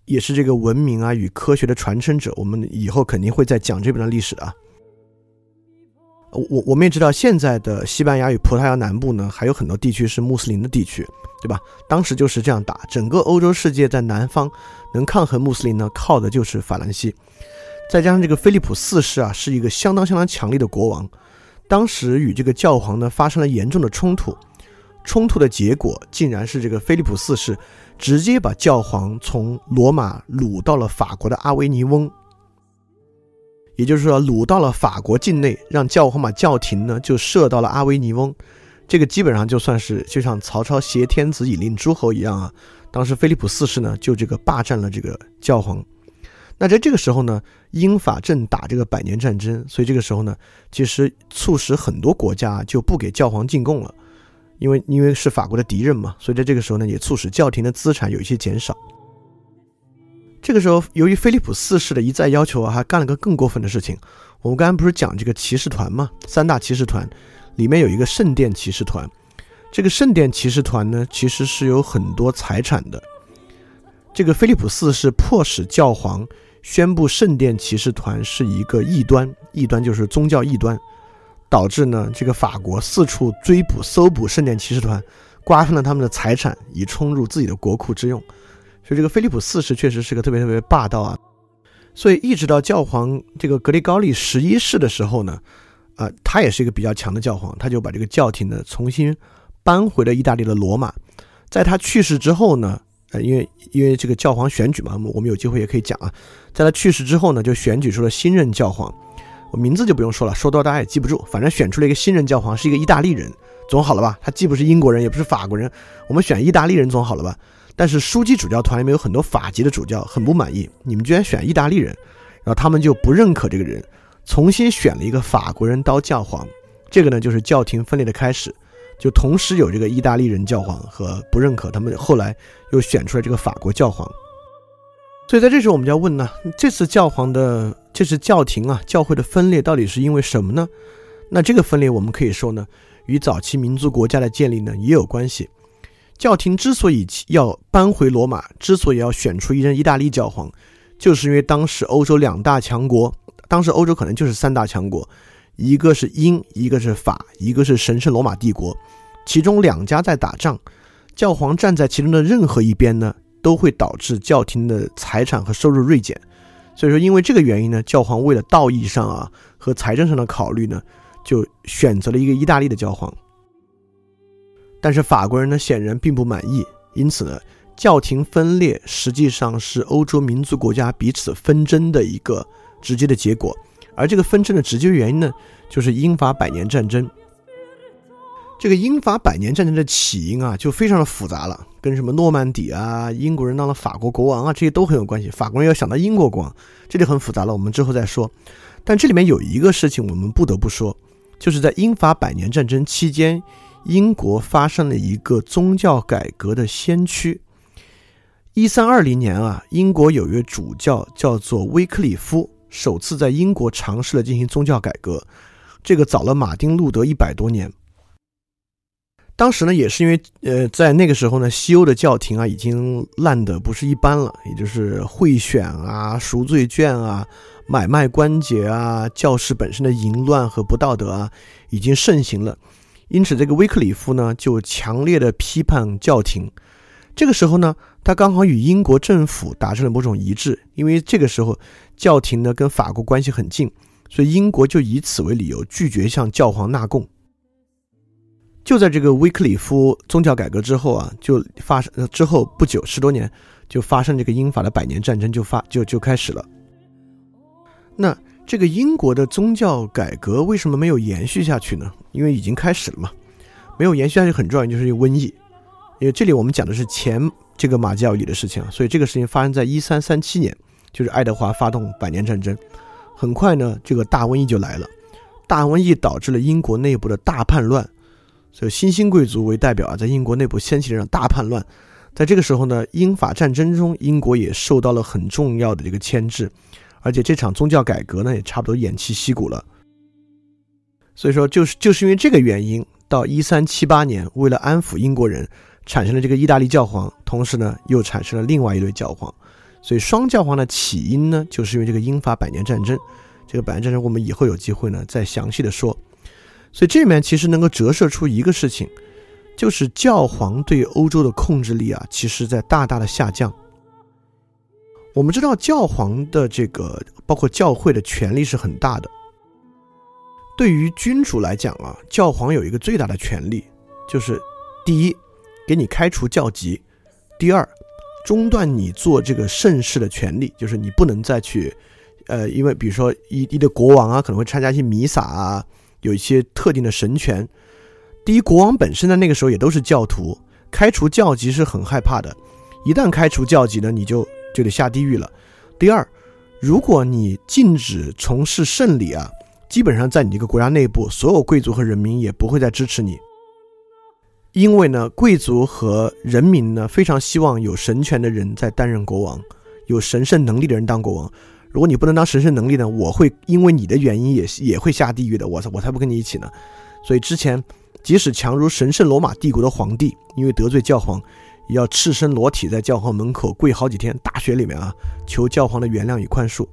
也是这个文明啊与科学的传承者。我们以后肯定会再讲这边的历史啊。我我们也知道，现在的西班牙与葡萄牙南部呢，还有很多地区是穆斯林的地区，对吧？当时就是这样打，整个欧洲世界在南方。能抗衡穆斯林呢，靠的就是法兰西，再加上这个菲利普四世啊，是一个相当相当强力的国王，当时与这个教皇呢发生了严重的冲突，冲突的结果竟然是这个菲利普四世直接把教皇从罗马掳到了法国的阿维尼翁，也就是说掳到了法国境内，让教皇把教廷呢就设到了阿维尼翁，这个基本上就算是就像曹操挟天子以令诸侯一样啊。当时菲利普四世呢，就这个霸占了这个教皇。那在这个时候呢，英法正打这个百年战争，所以这个时候呢，其实促使很多国家就不给教皇进贡了，因为因为是法国的敌人嘛，所以在这个时候呢，也促使教廷的资产有一些减少。这个时候，由于菲利普四世的一再要求啊，还干了个更过分的事情。我们刚才不是讲这个骑士团吗，三大骑士团里面有一个圣殿骑士团。这个圣殿骑士团呢，其实是有很多财产的。这个菲利普四世迫使教皇宣布圣殿骑士团是一个异端，异端就是宗教异端，导致呢这个法国四处追捕、搜捕圣殿骑士团，瓜分了他们的财产，以充入自己的国库之用。就这个菲利普四世确实是个特别特别霸道啊。所以一直到教皇这个格里高利十一世的时候呢，啊，他也是一个比较强的教皇，他就把这个教廷呢重新。搬回了意大利的罗马，在他去世之后呢，呃，因为因为这个教皇选举嘛，我们有机会也可以讲啊。在他去世之后呢，就选举出了新任教皇，我名字就不用说了，说多大家也记不住。反正选出了一个新任教皇，是一个意大利人，总好了吧？他既不是英国人，也不是法国人，我们选意大利人总好了吧？但是枢机主教团里面有很多法籍的主教很不满意，你们居然选意大利人，然后他们就不认可这个人，重新选了一个法国人当教皇。这个呢，就是教廷分裂的开始。就同时有这个意大利人教皇和不认可，他们后来又选出来这个法国教皇。所以在这时候，我们就要问呢：这次教皇的这次教廷啊，教会的分裂到底是因为什么呢？那这个分裂，我们可以说呢，与早期民族国家的建立呢也有关系。教廷之所以要搬回罗马，之所以要选出一任意大利教皇，就是因为当时欧洲两大强国，当时欧洲可能就是三大强国，一个是英，一个是法，一个是神圣罗马帝国，其中两家在打仗，教皇站在其中的任何一边呢，都会导致教廷的财产和收入锐减。所以说，因为这个原因呢，教皇为了道义上啊和财政上的考虑呢。就选择了一个意大利的教皇，但是法国人呢显然并不满意，因此呢，教廷分裂实际上是欧洲民族国家彼此纷争的一个直接的结果，而这个纷争的直接原因呢，就是英法百年战争。这个英法百年战争的起因啊，就非常的复杂了，跟什么诺曼底啊、英国人当了法国国王啊，这些都很有关系。法国人要想到英国国王，这就很复杂了，我们之后再说。但这里面有一个事情我们不得不说。就是在英法百年战争期间，英国发生了一个宗教改革的先驱。一三二零年啊，英国有一位主教叫做威克里夫，首次在英国尝试了进行宗教改革。这个早了马丁路德一百多年。当时呢，也是因为呃，在那个时候呢，西欧的教廷啊已经烂得不是一般了，也就是贿选啊、赎罪券啊。买卖关节啊，教士本身的淫乱和不道德啊，已经盛行了。因此，这个威克里夫呢，就强烈的批判教廷。这个时候呢，他刚好与英国政府达成了某种一致，因为这个时候教廷呢跟法国关系很近，所以英国就以此为理由拒绝向教皇纳贡。就在这个威克里夫宗教改革之后啊，就发生之后不久十多年，就发生这个英法的百年战争就发就就开始了。那这个英国的宗教改革为什么没有延续下去呢？因为已经开始了嘛，没有延续下去很重要，就是因为瘟疫。因为这里我们讲的是前这个马基奥里的事情啊，所以这个事情发生在一三三七年，就是爱德华发动百年战争。很快呢，这个大瘟疫就来了，大瘟疫导致了英国内部的大叛乱，所以新兴贵族为代表啊，在英国内部掀起了一场大叛乱。在这个时候呢，英法战争中，英国也受到了很重要的这个牵制。而且这场宗教改革呢，也差不多偃旗息鼓了。所以说，就是就是因为这个原因，到一三七八年，为了安抚英国人，产生了这个意大利教皇，同时呢，又产生了另外一对教皇。所以双教皇的起因呢，就是因为这个英法百年战争。这个百年战争，我们以后有机会呢，再详细的说。所以这里面其实能够折射出一个事情，就是教皇对欧洲的控制力啊，其实在大大的下降。我们知道教皇的这个包括教会的权力是很大的。对于君主来讲啊，教皇有一个最大的权利，就是第一，给你开除教籍；第二，中断你做这个盛世的权利，就是你不能再去，呃，因为比如说一一的国王啊，可能会参加一些弥撒啊，有一些特定的神权。第一，国王本身在那个时候也都是教徒，开除教籍是很害怕的。一旦开除教籍呢，你就。就得下地狱了。第二，如果你禁止从事圣礼啊，基本上在你这个国家内部，所有贵族和人民也不会再支持你，因为呢，贵族和人民呢非常希望有神权的人在担任国王，有神圣能力的人当国王。如果你不能当神圣能力呢，我会因为你的原因也也会下地狱的。我我才不跟你一起呢。所以之前，即使强如神圣罗马帝国的皇帝，因为得罪教皇。要赤身裸体在教皇门口跪好几天，大雪里面啊，求教皇的原谅与宽恕。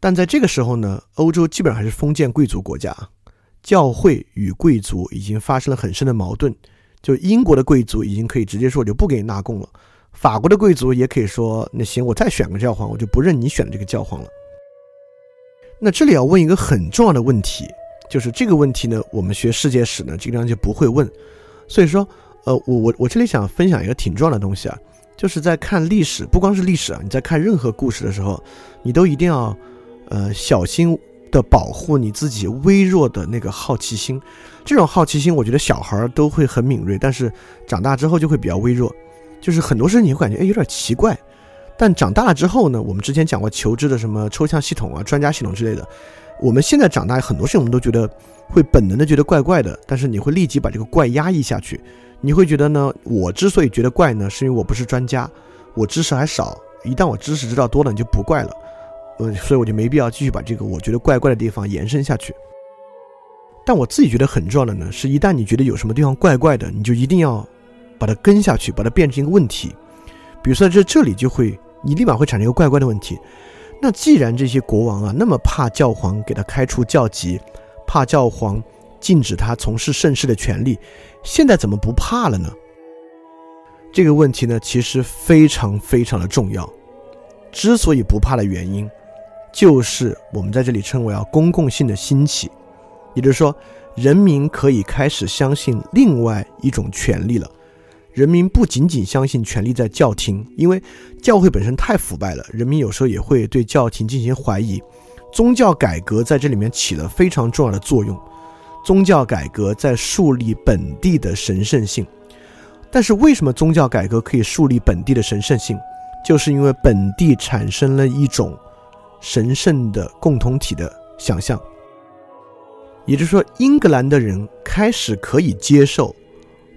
但在这个时候呢，欧洲基本上还是封建贵族国家，教会与贵族已经发生了很深的矛盾。就英国的贵族已经可以直接说，我就不给你纳贡了；法国的贵族也可以说，那行，我再选个教皇，我就不认你选的这个教皇了。那这里要问一个很重要的问题，就是这个问题呢，我们学世界史呢，经常就不会问，所以说。呃，我我我这里想分享一个挺重要的东西啊，就是在看历史，不光是历史啊，你在看任何故事的时候，你都一定要，呃，小心的保护你自己微弱的那个好奇心。这种好奇心，我觉得小孩儿都会很敏锐，但是长大之后就会比较微弱。就是很多事情你会感觉哎有点奇怪，但长大了之后呢，我们之前讲过求知的什么抽象系统啊、专家系统之类的，我们现在长大很多事情我们都觉得会本能的觉得怪怪的，但是你会立即把这个怪压抑下去。你会觉得呢？我之所以觉得怪呢，是因为我不是专家，我知识还少。一旦我知识知道多了，你就不怪了。嗯，所以我就没必要继续把这个我觉得怪怪的地方延伸下去。但我自己觉得很重要的呢，是一旦你觉得有什么地方怪怪的，你就一定要把它跟下去，把它变成一个问题。比如说在这里就会，你立马会产生一个怪怪的问题。那既然这些国王啊那么怕教皇给他开除教籍，怕教皇禁止他从事盛世的权利，现在怎么不怕了呢？这个问题呢，其实非常非常的重要。之所以不怕的原因，就是我们在这里称为啊公共性的兴起。也就是说，人民可以开始相信另外一种权利了。人民不仅仅相信权力在教廷，因为教会本身太腐败了，人民有时候也会对教廷进行怀疑。宗教改革在这里面起了非常重要的作用。宗教改革在树立本地的神圣性。但是为什么宗教改革可以树立本地的神圣性？就是因为本地产生了一种神圣的共同体的想象。也就是说，英格兰的人开始可以接受，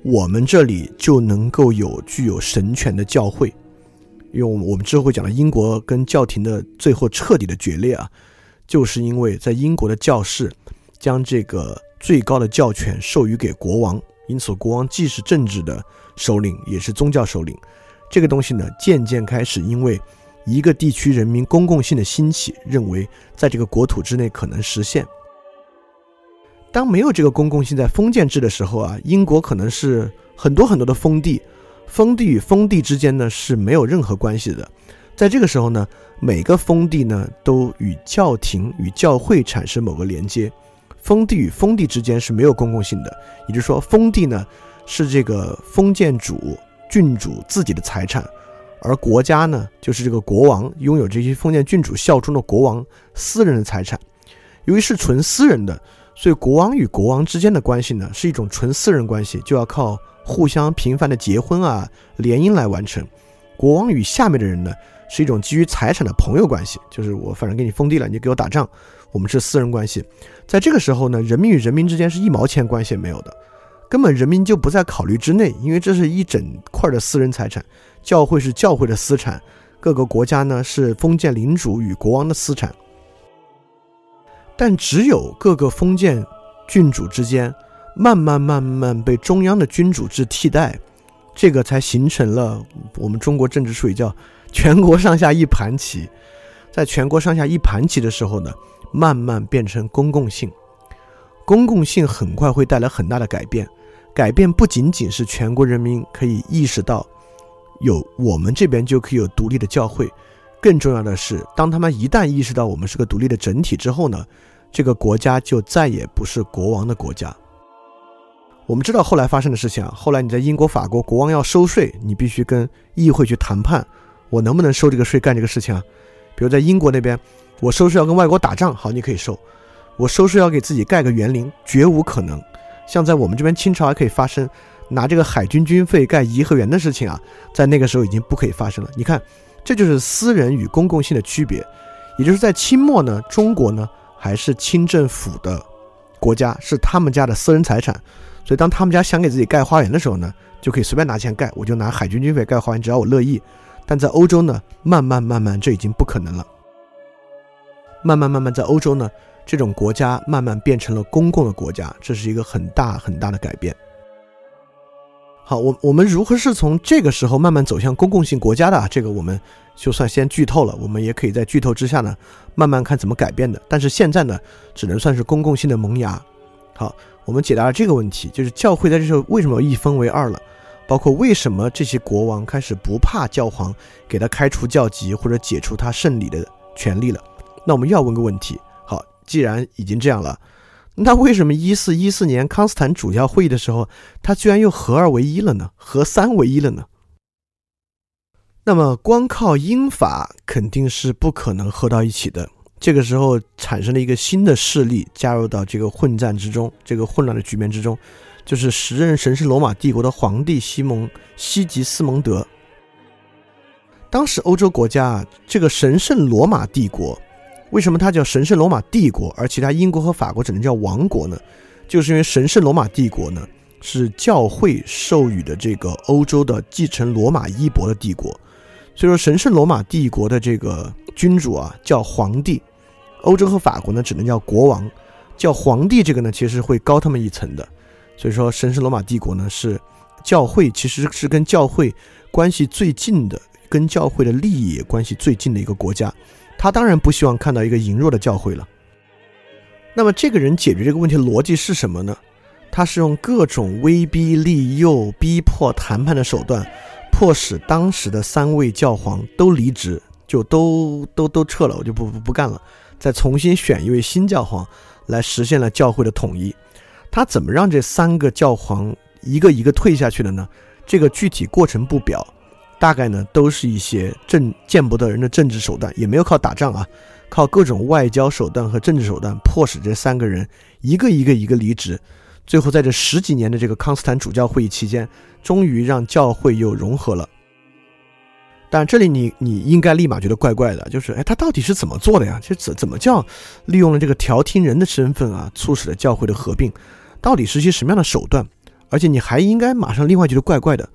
我们这里就能够有具有神权的教会，因为我们之后会讲到英国跟教廷的最后彻底的决裂啊，就是因为在英国的教士将这个最高的教权授予给国王，因此国王既是政治的首领，也是宗教首领。这个东西呢，渐渐开始因为一个地区人民公共性的兴起，认为在这个国土之内可能实现。当没有这个公共性在封建制的时候啊，英国可能是很多很多的封地，封地与封地之间呢是没有任何关系的。在这个时候呢，每个封地呢都与教廷与教会产生某个连接，封地与封地之间是没有公共性的。也就是说，封地呢是这个封建主郡主自己的财产，而国家呢就是这个国王拥有这些封建郡主效忠的国王私人的财产。由于是纯私人的。所以，国王与国王之间的关系呢，是一种纯私人关系，就要靠互相频繁的结婚啊、联姻来完成。国王与下面的人呢，是一种基于财产的朋友关系，就是我反正给你封地了，你就给我打仗，我们是私人关系。在这个时候呢，人民与人民之间是一毛钱关系也没有的，根本人民就不在考虑之内，因为这是一整块的私人财产。教会是教会的私产，各个国家呢是封建领主与国王的私产。但只有各个封建郡主之间，慢慢慢慢被中央的君主制替代，这个才形成了我们中国政治术语叫“全国上下一盘棋”。在全国上下一盘棋的时候呢，慢慢变成公共性。公共性很快会带来很大的改变，改变不仅仅是全国人民可以意识到有我们这边就可以有独立的教会。更重要的是，当他们一旦意识到我们是个独立的整体之后呢，这个国家就再也不是国王的国家。我们知道后来发生的事情啊，后来你在英国、法国，国王要收税，你必须跟议会去谈判，我能不能收这个税干这个事情啊？比如在英国那边，我收税要跟外国打仗，好，你可以收；我收税要给自己盖个园林，绝无可能。像在我们这边清朝还可以发生拿这个海军军费盖颐和园的事情啊，在那个时候已经不可以发生了。你看。这就是私人与公共性的区别，也就是在清末呢，中国呢还是清政府的国家，是他们家的私人财产，所以当他们家想给自己盖花园的时候呢，就可以随便拿钱盖，我就拿海军军费盖花园，只要我乐意。但在欧洲呢，慢慢慢慢这已经不可能了，慢慢慢慢在欧洲呢，这种国家慢慢变成了公共的国家，这是一个很大很大的改变。好，我我们如何是从这个时候慢慢走向公共性国家的啊？这个我们就算先剧透了，我们也可以在剧透之下呢，慢慢看怎么改变的。但是现在呢，只能算是公共性的萌芽。好，我们解答了这个问题，就是教会在这时候为什么一分为二了，包括为什么这些国王开始不怕教皇给他开除教籍或者解除他圣礼的权利了。那我们又要问个问题，好，既然已经这样了。那为什么一四一四年康斯坦主教会议的时候，他居然又合二为一了呢？合三为一了呢？那么光靠英法肯定是不可能合到一起的。这个时候产生了一个新的势力加入到这个混战之中，这个混乱的局面之中，就是时任神圣罗马帝国的皇帝西蒙西吉斯蒙德。当时欧洲国家这个神圣罗马帝国。为什么它叫神圣罗马帝国，而其他英国和法国只能叫王国呢？就是因为神圣罗马帝国呢是教会授予的这个欧洲的继承罗马衣钵的帝国，所以说，神圣罗马帝国的这个君主啊叫皇帝，欧洲和法国呢只能叫国王，叫皇帝这个呢其实会高他们一层的。所以说，神圣罗马帝国呢是教会其实是跟教会关系最近的，跟教会的利益也关系最近的一个国家。他当然不希望看到一个羸弱的教会了。那么，这个人解决这个问题的逻辑是什么呢？他是用各种威逼利诱、逼迫谈判的手段，迫使当时的三位教皇都离职，就都都都撤了，我就不不不干了，再重新选一位新教皇，来实现了教会的统一。他怎么让这三个教皇一个一个退下去的呢？这个具体过程不表，大概呢都是一些政见不得人的政治手段，也没有靠打仗啊，靠各种外交手段和政治手段，迫使这三个人一个一个一个离职。最后，在这十几年的这个康斯坦主教会议期间，终于让教会又融合了。但这里你你应该立马觉得怪怪的，就是哎，他到底是怎么做的呀？这怎怎么叫利用了这个调停人的身份啊，促使了教会的合并？到底是些什么样的手段？而且你还应该马上另外觉得怪怪的。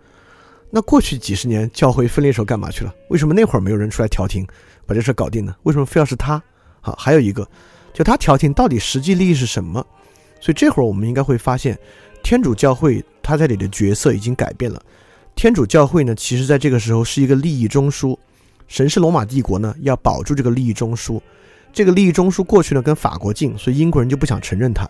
那过去几十年教会分裂时候干嘛去了？为什么那会儿没有人出来调停，把这事搞定呢？为什么非要是他？好，还有一个，就他调停到底实际利益是什么？所以这会儿我们应该会发现，天主教会他在里的角色已经改变了。天主教会呢，其实在这个时候是一个利益中枢，神圣罗马帝国呢要保住这个利益中枢。这个利益中枢过去呢跟法国近，所以英国人就不想承认它。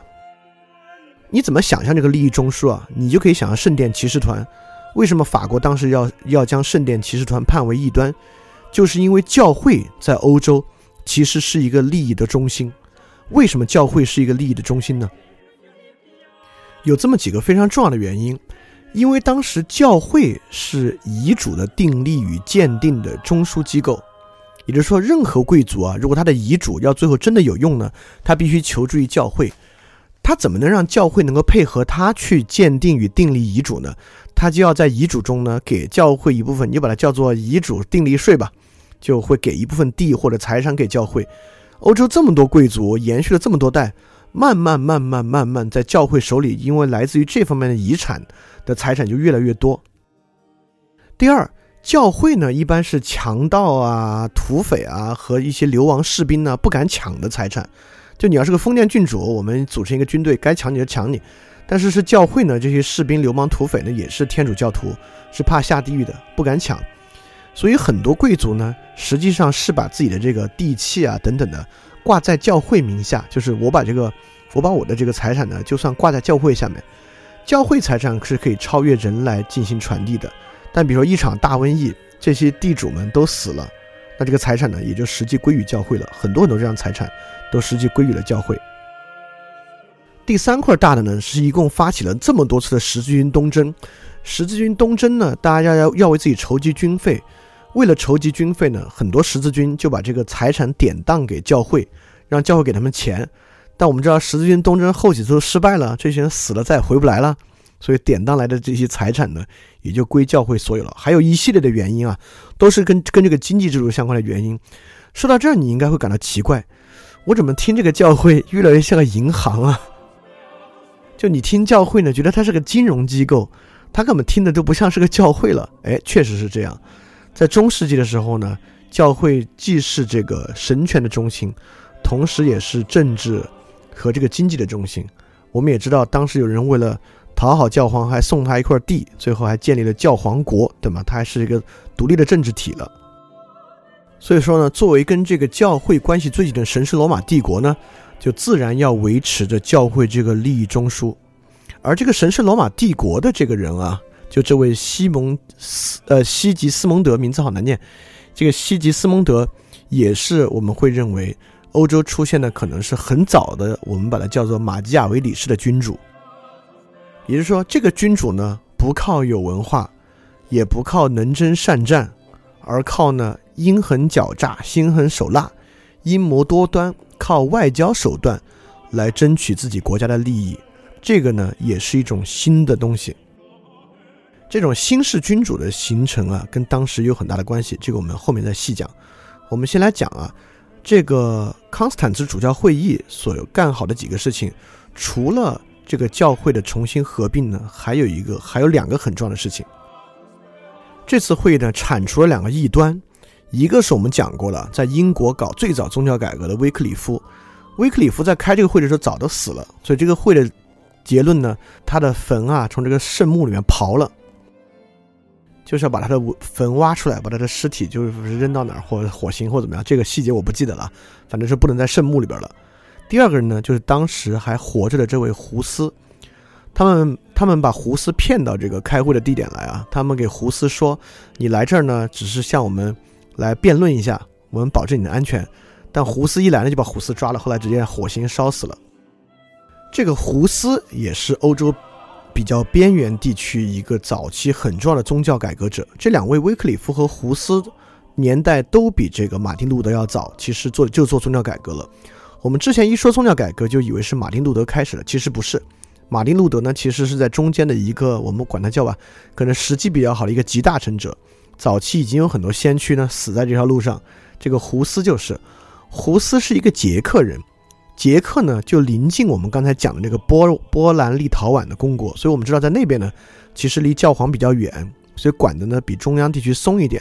你怎么想象这个利益中枢啊？你就可以想象圣殿骑士团。为什么法国当时要要将圣殿骑士团判为异端？就是因为教会在欧洲其实是一个利益的中心。为什么教会是一个利益的中心呢？有这么几个非常重要的原因，因为当时教会是遗嘱的订立与鉴定的中枢机构，也就是说，任何贵族啊，如果他的遗嘱要最后真的有用呢，他必须求助于教会。他怎么能让教会能够配合他去鉴定与订立遗嘱呢？他就要在遗嘱中呢给教会一部分，你就把它叫做遗嘱订立税吧，就会给一部分地或者财产给教会。欧洲这么多贵族，延续了这么多代。慢慢慢慢慢慢，在教会手里，因为来自于这方面的遗产的财产就越来越多。第二，教会呢一般是强盗啊、土匪啊和一些流亡士兵呢不敢抢的财产。就你要是个封建郡主，我们组成一个军队，该抢你就抢你。但是是教会呢，这些士兵、流氓、土匪呢也是天主教徒，是怕下地狱的，不敢抢。所以很多贵族呢，实际上是把自己的这个地契啊等等的。挂在教会名下，就是我把这个，我把我的这个财产呢，就算挂在教会下面。教会财产是可以超越人来进行传递的。但比如说一场大瘟疫，这些地主们都死了，那这个财产呢，也就实际归于教会了。很多很多这样财产都实际归于了教会。第三块大的呢，是一共发起了这么多次的十字军东征。十字军东征呢，大家要要要为自己筹集军费。为了筹集军费呢，很多十字军就把这个财产典当给教会，让教会给他们钱。但我们知道十字军东征后几次都失败了，这些人死了再也回不来了，所以典当来的这些财产呢，也就归教会所有了。还有一系列的原因啊，都是跟跟这个经济制度相关的原因。说到这儿，你应该会感到奇怪，我怎么听这个教会越来越像个银行啊？就你听教会呢，觉得它是个金融机构，它根本听的都不像是个教会了。哎，确实是这样。在中世纪的时候呢，教会既是这个神权的中心，同时也是政治和这个经济的中心。我们也知道，当时有人为了讨好教皇，还送他一块地，最后还建立了教皇国，对吗？它还是一个独立的政治体了。所以说呢，作为跟这个教会关系最紧的神圣罗马帝国呢，就自然要维持着教会这个利益中枢。而这个神圣罗马帝国的这个人啊。就这位西蒙斯，呃，西吉斯蒙德，名字好难念。这个西吉斯蒙德也是我们会认为欧洲出现的可能是很早的，我们把它叫做马基雅维里式的君主。也就是说，这个君主呢，不靠有文化，也不靠能征善战，而靠呢阴狠狡诈、心狠手辣、阴谋多端，靠外交手段来争取自己国家的利益。这个呢，也是一种新的东西。这种新式君主的形成啊，跟当时有很大的关系。这个我们后面再细讲。我们先来讲啊，这个康斯坦茨主教会议所干好的几个事情，除了这个教会的重新合并呢，还有一个，还有两个很重要的事情。这次会议呢，铲除了两个异端，一个是我们讲过了，在英国搞最早宗教改革的威克里夫，威克里夫在开这个会的时候早都死了，所以这个会的结论呢，他的坟啊从这个圣墓里面刨了，就是要把他的坟挖出来，把他的尸体就是扔到哪儿或者火星或怎么样，这个细节我不记得了，反正是不能在圣墓里边了。第二个人呢，就是当时还活着的这位胡斯。他们他们把胡斯骗到这个开会的地点来啊！他们给胡斯说：“你来这儿呢，只是向我们来辩论一下，我们保证你的安全。”但胡斯一来呢，就把胡斯抓了，后来直接火星烧死了。这个胡斯也是欧洲比较边缘地区一个早期很重要的宗教改革者。这两位威克里夫和胡斯年代都比这个马丁路德要早，其实做就做宗教改革了。我们之前一说宗教改革，就以为是马丁路德开始的，其实不是。马丁路德呢，其实是在中间的一个，我们管他叫吧，可能时机比较好的一个集大成者。早期已经有很多先驱呢死在这条路上，这个胡斯就是。胡斯是一个捷克人，捷克呢就临近我们刚才讲的那个波波兰立陶宛的公国，所以我们知道在那边呢，其实离教皇比较远，所以管的呢比中央地区松一点。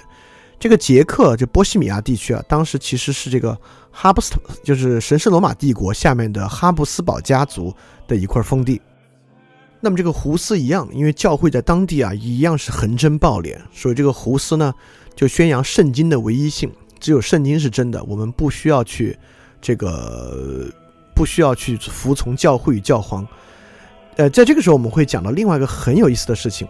这个捷克就波西米亚地区啊，当时其实是这个哈布斯，就是神圣罗马帝国下面的哈布斯堡家族的一块封地。那么这个胡斯一样，因为教会在当地啊一样是横征暴敛，所以这个胡斯呢就宣扬圣经的唯一性，只有圣经是真的，我们不需要去这个不需要去服从教会与教皇。呃，在这个时候我们会讲到另外一个很有意思的事情，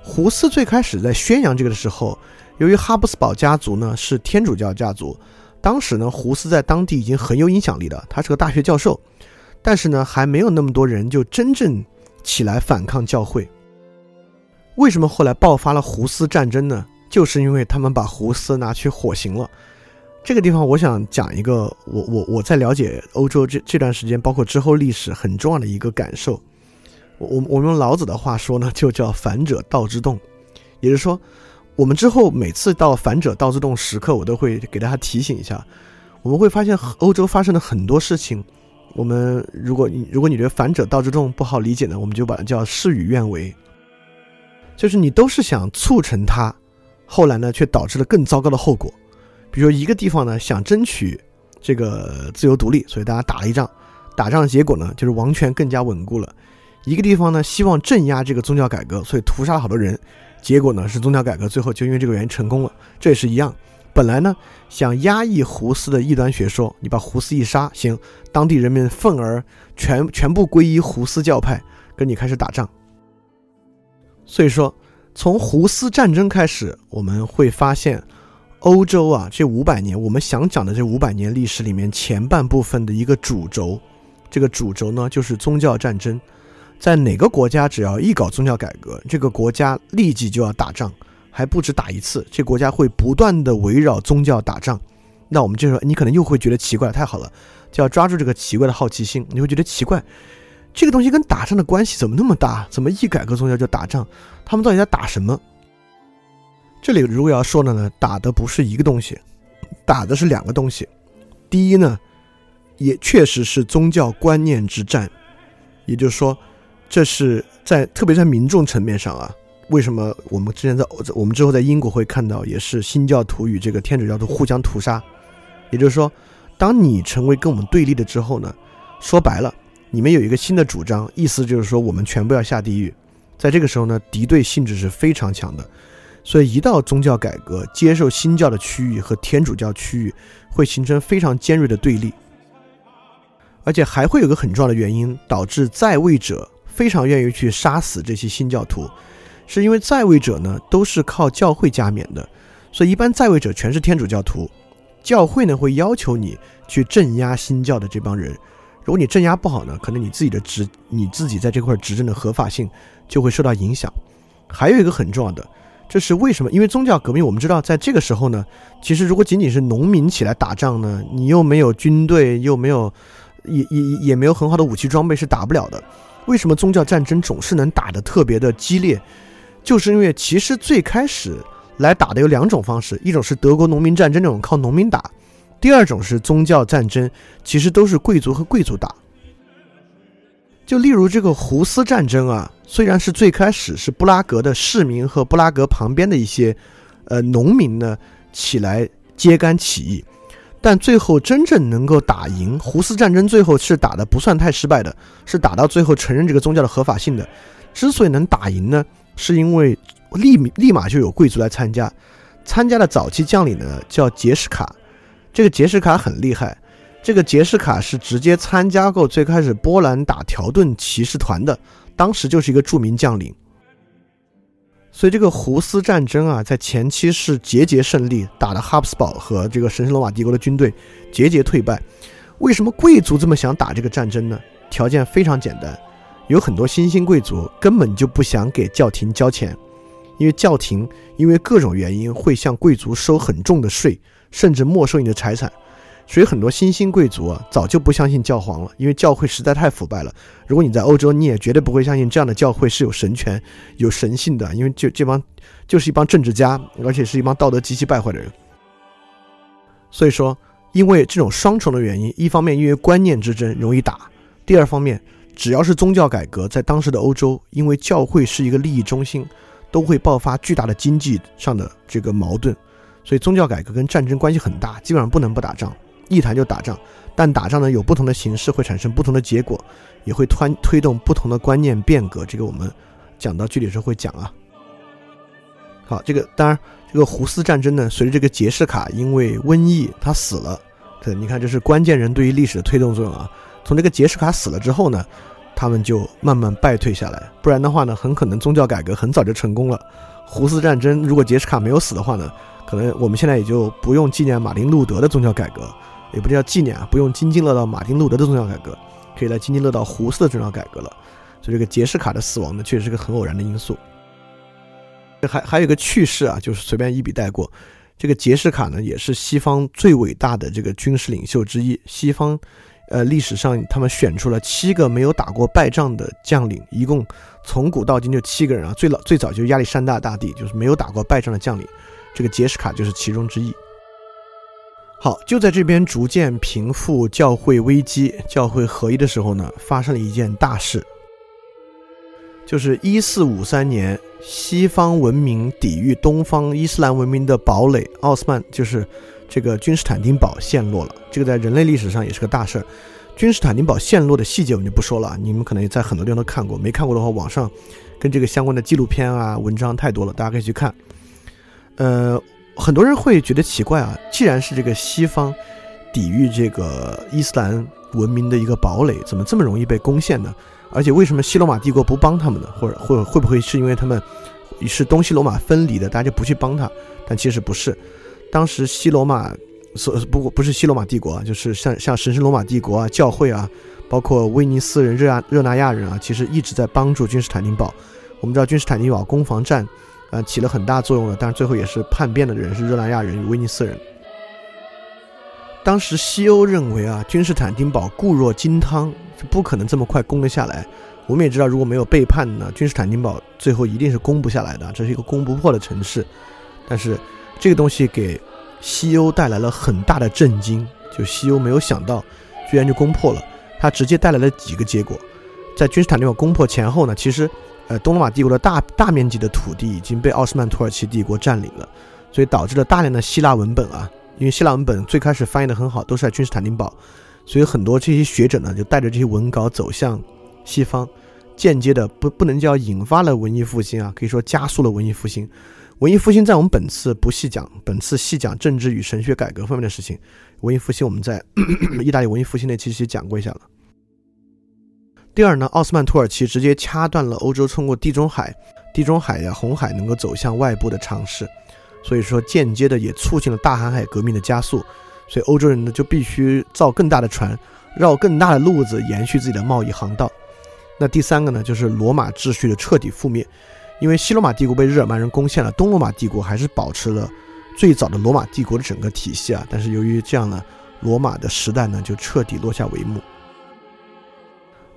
胡斯最开始在宣扬这个的时候，由于哈布斯堡家族呢是天主教家族，当时呢胡斯在当地已经很有影响力了，他是个大学教授，但是呢还没有那么多人就真正。起来反抗教会。为什么后来爆发了胡斯战争呢？就是因为他们把胡斯拿去火刑了。这个地方我想讲一个，我我我在了解欧洲这这段时间，包括之后历史很重要的一个感受。我我我用老子的话说呢，就叫“反者道之动”。也就是说，我们之后每次到“反者道之动”时刻，我都会给大家提醒一下。我们会发现欧洲发生的很多事情。我们如果你如果你觉得反者道之动不好理解呢，我们就把它叫事与愿违，就是你都是想促成它，后来呢却导致了更糟糕的后果。比如一个地方呢想争取这个自由独立，所以大家打了一仗，打仗的结果呢就是王权更加稳固了。一个地方呢希望镇压这个宗教改革，所以屠杀了好多人，结果呢是宗教改革最后就因为这个原因成功了。这也是一样。本来呢，想压抑胡斯的异端学说，你把胡斯一杀，行，当地人民愤而全全部皈依胡斯教派，跟你开始打仗。所以说，从胡斯战争开始，我们会发现，欧洲啊，这五百年，我们想讲的这五百年历史里面前半部分的一个主轴，这个主轴呢，就是宗教战争，在哪个国家只要一搞宗教改革，这个国家立即就要打仗。还不止打一次，这国家会不断的围绕宗教打仗。那我们就说，你可能又会觉得奇怪，太好了，就要抓住这个奇怪的好奇心。你会觉得奇怪，这个东西跟打仗的关系怎么那么大？怎么一改革宗教就打仗？他们到底在打什么？这里如果要说的呢，打的不是一个东西，打的是两个东西。第一呢，也确实是宗教观念之战，也就是说，这是在特别在民众层面上啊。为什么我们之前在我们之后在英国会看到，也是新教徒与这个天主教徒互相屠杀？也就是说，当你成为跟我们对立的之后呢，说白了，你们有一个新的主张，意思就是说我们全部要下地狱。在这个时候呢，敌对性质是非常强的。所以一到宗教改革，接受新教的区域和天主教区域会形成非常尖锐的对立，而且还会有个很重要的原因，导致在位者非常愿意去杀死这些新教徒。是因为在位者呢都是靠教会加冕的，所以一般在位者全是天主教徒，教会呢会要求你去镇压新教的这帮人。如果你镇压不好呢，可能你自己的执你自己在这块执政的合法性就会受到影响。还有一个很重要的，这是为什么？因为宗教革命，我们知道在这个时候呢，其实如果仅仅是农民起来打仗呢，你又没有军队，又没有也也也没有很好的武器装备，是打不了的。为什么宗教战争总是能打得特别的激烈？就是因为其实最开始来打的有两种方式，一种是德国农民战争那种靠农民打，第二种是宗教战争，其实都是贵族和贵族打。就例如这个胡斯战争啊，虽然是最开始是布拉格的市民和布拉格旁边的一些呃农民呢起来揭竿起义，但最后真正能够打赢胡斯战争，最后是打的不算太失败的，是打到最后承认这个宗教的合法性的。之所以能打赢呢，是因为立立马就有贵族来参加，参加的早期将领呢叫杰什卡，这个杰什卡很厉害。这个杰什卡是直接参加过最开始波兰打条顿骑士团的，当时就是一个著名将领。所以这个胡斯战争啊，在前期是节节胜利，打的哈布斯堡和这个神圣罗马帝国的军队节节退败。为什么贵族这么想打这个战争呢？条件非常简单，有很多新兴贵族根本就不想给教廷交钱，因为教廷因为各种原因会向贵族收很重的税，甚至没收你的财产。所以很多新兴贵族啊，早就不相信教皇了，因为教会实在太腐败了。如果你在欧洲，你也绝对不会相信这样的教会是有神权、有神性的，因为就这帮就是一帮政治家，而且是一帮道德极其败坏的人。所以说，因为这种双重的原因，一方面因为观念之争容易打，第二方面只要是宗教改革，在当时的欧洲，因为教会是一个利益中心，都会爆发巨大的经济上的这个矛盾，所以宗教改革跟战争关系很大，基本上不能不打仗。一谈就打仗，但打仗呢有不同的形式，会产生不同的结果，也会推推动不同的观念变革。这个我们讲到具体时候会讲啊。好，这个当然，这个胡斯战争呢，随着这个杰士卡因为瘟疫他死了，对，你看这是关键人对于历史的推动作用啊。从这个杰士卡死了之后呢，他们就慢慢败退下来。不然的话呢，很可能宗教改革很早就成功了。胡斯战争如果杰士卡没有死的话呢，可能我们现在也就不用纪念马丁路德的宗教改革。也不叫纪念啊，不用津津乐道马丁路德的宗教改革，可以来津津乐道胡斯的宗教改革了。所以这个杰士卡的死亡呢，确实是个很偶然的因素。还还有一个趣事啊，就是随便一笔带过。这个杰士卡呢，也是西方最伟大的这个军事领袖之一。西方，呃，历史上他们选出了七个没有打过败仗的将领，一共从古到今就七个人啊。最老最早就是亚历山大大帝，就是没有打过败仗的将领。这个杰什卡就是其中之一。好，就在这边逐渐平复教会危机、教会合一的时候呢，发生了一件大事，就是一四五三年，西方文明抵御东方伊斯兰文明的堡垒——奥斯曼，就是这个君士坦丁堡陷落了。这个在人类历史上也是个大事儿。君士坦丁堡陷落的细节我们就不说了，你们可能也在很多地方都看过，没看过的话，网上跟这个相关的纪录片啊、文章太多了，大家可以去看。呃。很多人会觉得奇怪啊，既然是这个西方抵御这个伊斯兰文明的一个堡垒，怎么这么容易被攻陷呢？而且为什么西罗马帝国不帮他们呢？或者或者会不会是因为他们是东西罗马分离的，大家就不去帮他？但其实不是，当时西罗马所不过不是西罗马帝国啊，就是像像神圣罗马帝国啊、教会啊，包括威尼斯人、热亚热那亚人啊，其实一直在帮助君士坦丁堡。我们知道君士坦丁堡攻防战。呃，起了很大作用的，但是最后也是叛变的人是热那亚人与威尼斯人。当时西欧认为啊，君士坦丁堡固若金汤，不可能这么快攻得下来。我们也知道，如果没有背叛呢，君士坦丁堡最后一定是攻不下来的，这是一个攻不破的城市。但是这个东西给西欧带来了很大的震惊，就西欧没有想到，居然就攻破了。它直接带来了几个结果，在君士坦丁堡攻破前后呢，其实。呃，东罗马帝国的大大面积的土地已经被奥斯曼土耳其帝国占领了，所以导致了大量的希腊文本啊，因为希腊文本最开始翻译的很好，都是在君士坦丁堡，所以很多这些学者呢就带着这些文稿走向西方，间接的不不能叫引发了文艺复兴啊，可以说加速了文艺复兴。文艺复兴在我们本次不细讲，本次细讲政治与神学改革方面的事情。文艺复兴我们在 意大利文艺复兴那期其实讲过一下了。第二呢，奥斯曼土耳其直接掐断了欧洲通过地中海、地中海呀、红海能够走向外部的尝试，所以说间接的也促进了大航海革命的加速，所以欧洲人呢就必须造更大的船，绕更大的路子延续自己的贸易航道。那第三个呢，就是罗马秩序的彻底覆灭，因为西罗马帝国被日耳曼人攻陷了，东罗马帝国还是保持了最早的罗马帝国的整个体系啊，但是由于这样呢，罗马的时代呢就彻底落下帷幕。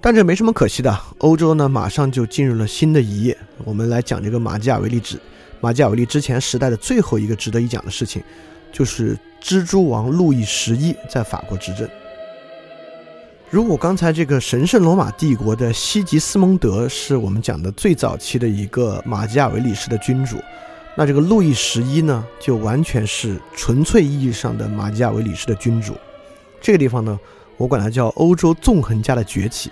但这没什么可惜的，欧洲呢马上就进入了新的一页。我们来讲这个马基雅维利之马基雅维利之前时代的最后一个值得一讲的事情，就是蜘蛛王路易十一在法国执政。如果刚才这个神圣罗马帝国的西吉斯蒙德是我们讲的最早期的一个马基雅维里式的君主，那这个路易十一呢，就完全是纯粹意义上的马基雅维里式的君主。这个地方呢，我管它叫欧洲纵横家的崛起。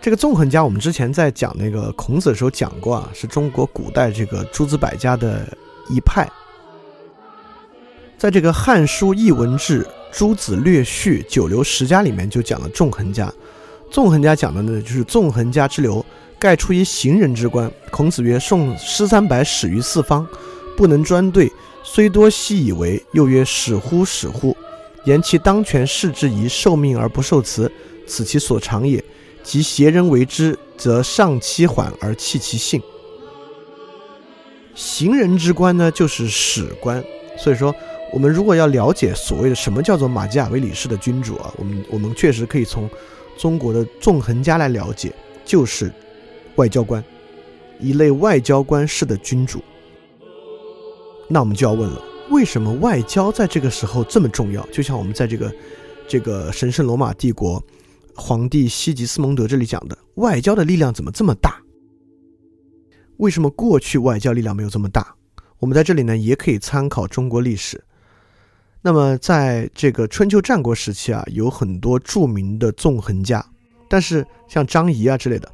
这个纵横家，我们之前在讲那个孔子的时候讲过啊，是中国古代这个诸子百家的一派。在这个《汉书艺文志》。《诸子略序》《九流十家》里面就讲了纵横家。纵横家讲的呢，就是纵横家之流，盖出于行人之官。孔子曰：“宋诗三百始于四方，不能专对，虽多悉以为。”又曰：“使乎使乎！言其当权事之宜，受命而不受辞，此其所长也。及邪人为之，则上其缓而弃其性。行人之官呢，就是史官。所以说。我们如果要了解所谓的什么叫做马基雅维里式的君主啊，我们我们确实可以从中国的纵横家来了解，就是外交官，一类外交官式的君主。那我们就要问了，为什么外交在这个时候这么重要？就像我们在这个这个神圣罗马帝国皇帝西吉斯蒙德这里讲的，外交的力量怎么这么大？为什么过去外交力量没有这么大？我们在这里呢，也可以参考中国历史。那么，在这个春秋战国时期啊，有很多著名的纵横家，但是像张仪啊之类的，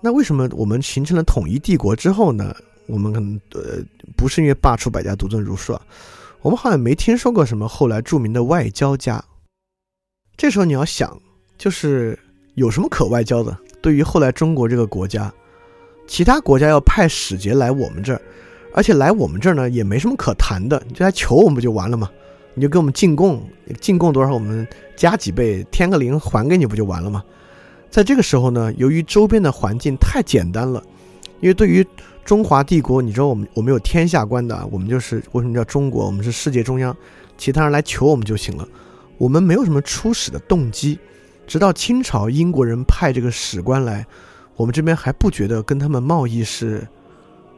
那为什么我们形成了统一帝国之后呢？我们可能呃不是因为罢黜百家，独尊儒术啊，我们好像没听说过什么后来著名的外交家。这时候你要想，就是有什么可外交的？对于后来中国这个国家，其他国家要派使节来我们这儿，而且来我们这儿呢，也没什么可谈的，你就来求我们不就完了吗？你就给我们进贡，进贡多少我们加几倍，添个零还给你不就完了吗？在这个时候呢，由于周边的环境太简单了，因为对于中华帝国，你知道我们我们有天下观的，我们就是为什么叫中国？我们是世界中央，其他人来求我们就行了，我们没有什么出使的动机。直到清朝英国人派这个使官来，我们这边还不觉得跟他们贸易是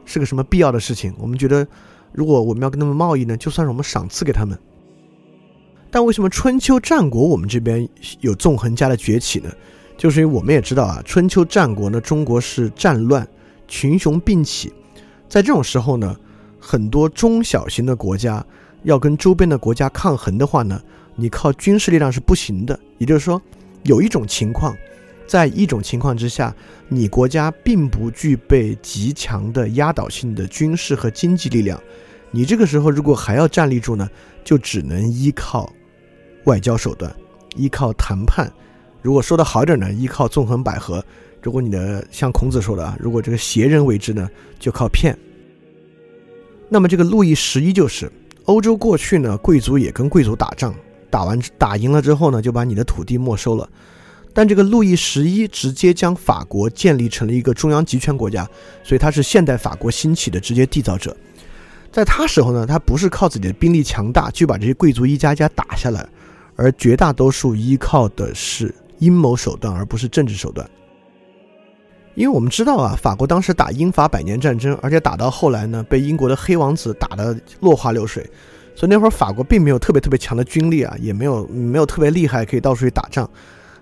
是个什么必要的事情。我们觉得，如果我们要跟他们贸易呢，就算是我们赏赐给他们。但为什么春秋战国我们这边有纵横家的崛起呢？就是因为我们也知道啊，春秋战国呢，中国是战乱，群雄并起，在这种时候呢，很多中小型的国家要跟周边的国家抗衡的话呢，你靠军事力量是不行的。也就是说，有一种情况，在一种情况之下，你国家并不具备极强的压倒性的军事和经济力量，你这个时候如果还要站立住呢，就只能依靠。外交手段，依靠谈判；如果说的好点呢，依靠纵横捭阖；如果你的像孔子说的啊，如果这个邪人为之呢，就靠骗。那么这个路易十一就是欧洲过去呢，贵族也跟贵族打仗，打完打赢了之后呢，就把你的土地没收了。但这个路易十一直接将法国建立成了一个中央集权国家，所以他是现代法国兴起的直接缔造者。在他时候呢，他不是靠自己的兵力强大就把这些贵族一家家打下来。而绝大多数依靠的是阴谋手段，而不是政治手段。因为我们知道啊，法国当时打英法百年战争，而且打到后来呢，被英国的黑王子打得落花流水，所以那会儿法国并没有特别特别强的军力啊，也没有没有特别厉害可以到处去打仗，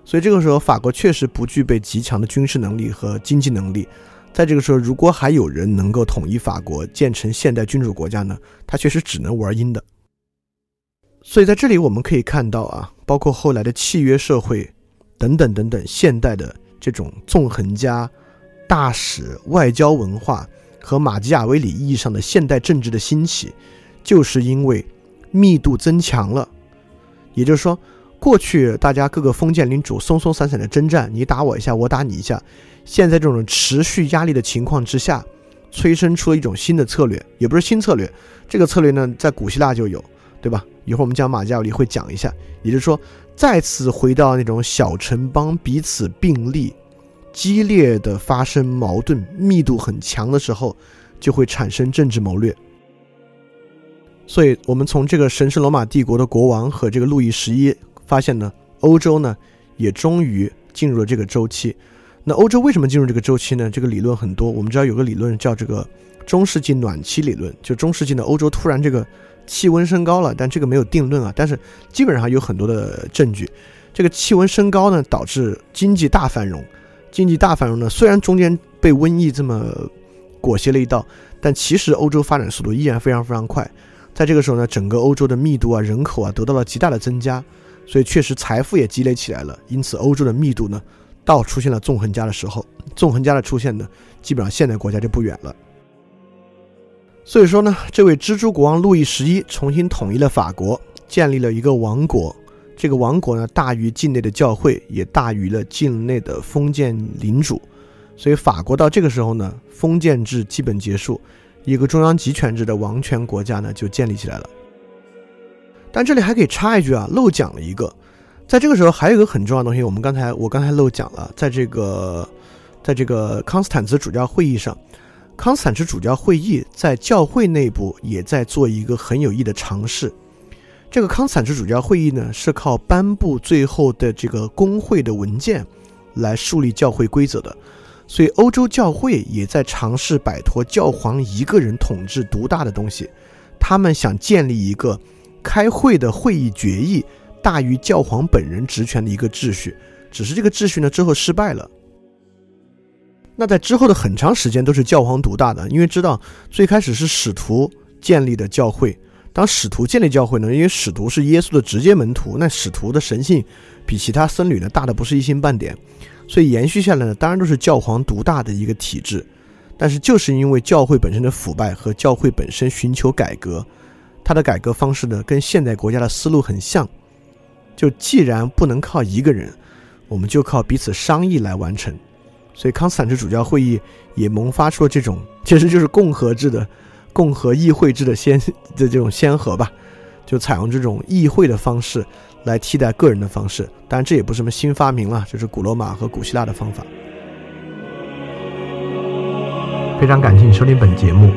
所以这个时候法国确实不具备极强的军事能力和经济能力。在这个时候，如果还有人能够统一法国，建成现代君主国家呢，他确实只能玩阴的。所以在这里我们可以看到啊，包括后来的契约社会，等等等等，现代的这种纵横家、大使、外交文化和马基雅维里意义上的现代政治的兴起，就是因为密度增强了。也就是说，过去大家各个封建领主松松散散的征战，你打我一下，我打你一下。现在这种持续压力的情况之下，催生出了一种新的策略，也不是新策略，这个策略呢，在古希腊就有。对吧？一会儿我们讲马加维里会讲一下，也就是说，再次回到那种小城邦彼此并立、激烈的发生矛盾、密度很强的时候，就会产生政治谋略。所以，我们从这个神圣罗马帝国的国王和这个路易十一发现呢，欧洲呢也终于进入了这个周期。那欧洲为什么进入这个周期呢？这个理论很多，我们知道有个理论叫这个中世纪暖期理论，就中世纪的欧洲突然这个。气温升高了，但这个没有定论啊。但是基本上有很多的证据，这个气温升高呢，导致经济大繁荣。经济大繁荣呢，虽然中间被瘟疫这么裹挟了一道，但其实欧洲发展速度依然非常非常快。在这个时候呢，整个欧洲的密度啊、人口啊得到了极大的增加，所以确实财富也积累起来了。因此，欧洲的密度呢，到出现了纵横家的时候，纵横家的出现呢，基本上现代国家就不远了。所以说呢，这位蜘蛛国王路易十一重新统一了法国，建立了一个王国。这个王国呢，大于境内的教会，也大于了境内的封建领主，所以法国到这个时候呢，封建制基本结束，一个中央集权制的王权国家呢就建立起来了。但这里还可以插一句啊，漏讲了一个，在这个时候还有一个很重要的东西，我们刚才我刚才漏讲了，在这个在这个康斯坦茨主教会议上，康斯坦茨主教会议在教会内部也在做一个很有益的尝试。这个康斯坦茨主教会议呢，是靠颁布最后的这个公会的文件来树立教会规则的，所以欧洲教会也在尝试摆脱教皇一个人统治独大的东西，他们想建立一个开会的会议决议大于教皇本人职权的一个秩序，只是这个秩序呢之后失败了。那在之后的很长时间都是教皇独大的，因为知道最开始是使徒建立的教会。当使徒建立教会呢？因为使徒是耶稣的直接门徒，那使徒的神性比其他僧侣呢大的不是一星半点，所以延续下来呢，当然都是教皇独大的一个体制。但是就是因为教会本身的腐败和教会本身寻求改革，它的改革方式呢跟现代国家的思路很像，就既然不能靠一个人，我们就靠彼此商议来完成。所以康斯坦茨主教会议也萌发出了这种，其实就是共和制的。共和议会制的先的这种先河吧，就采用这种议会的方式来替代个人的方式。当然，这也不是什么新发明了，就是古罗马和古希腊的方法。非常感谢你收听本节目。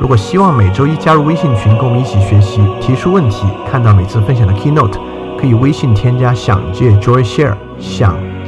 如果希望每周一加入微信群，跟我们一起学习，提出问题，看到每次分享的 keynote，可以微信添加“想借 Joy Share”，想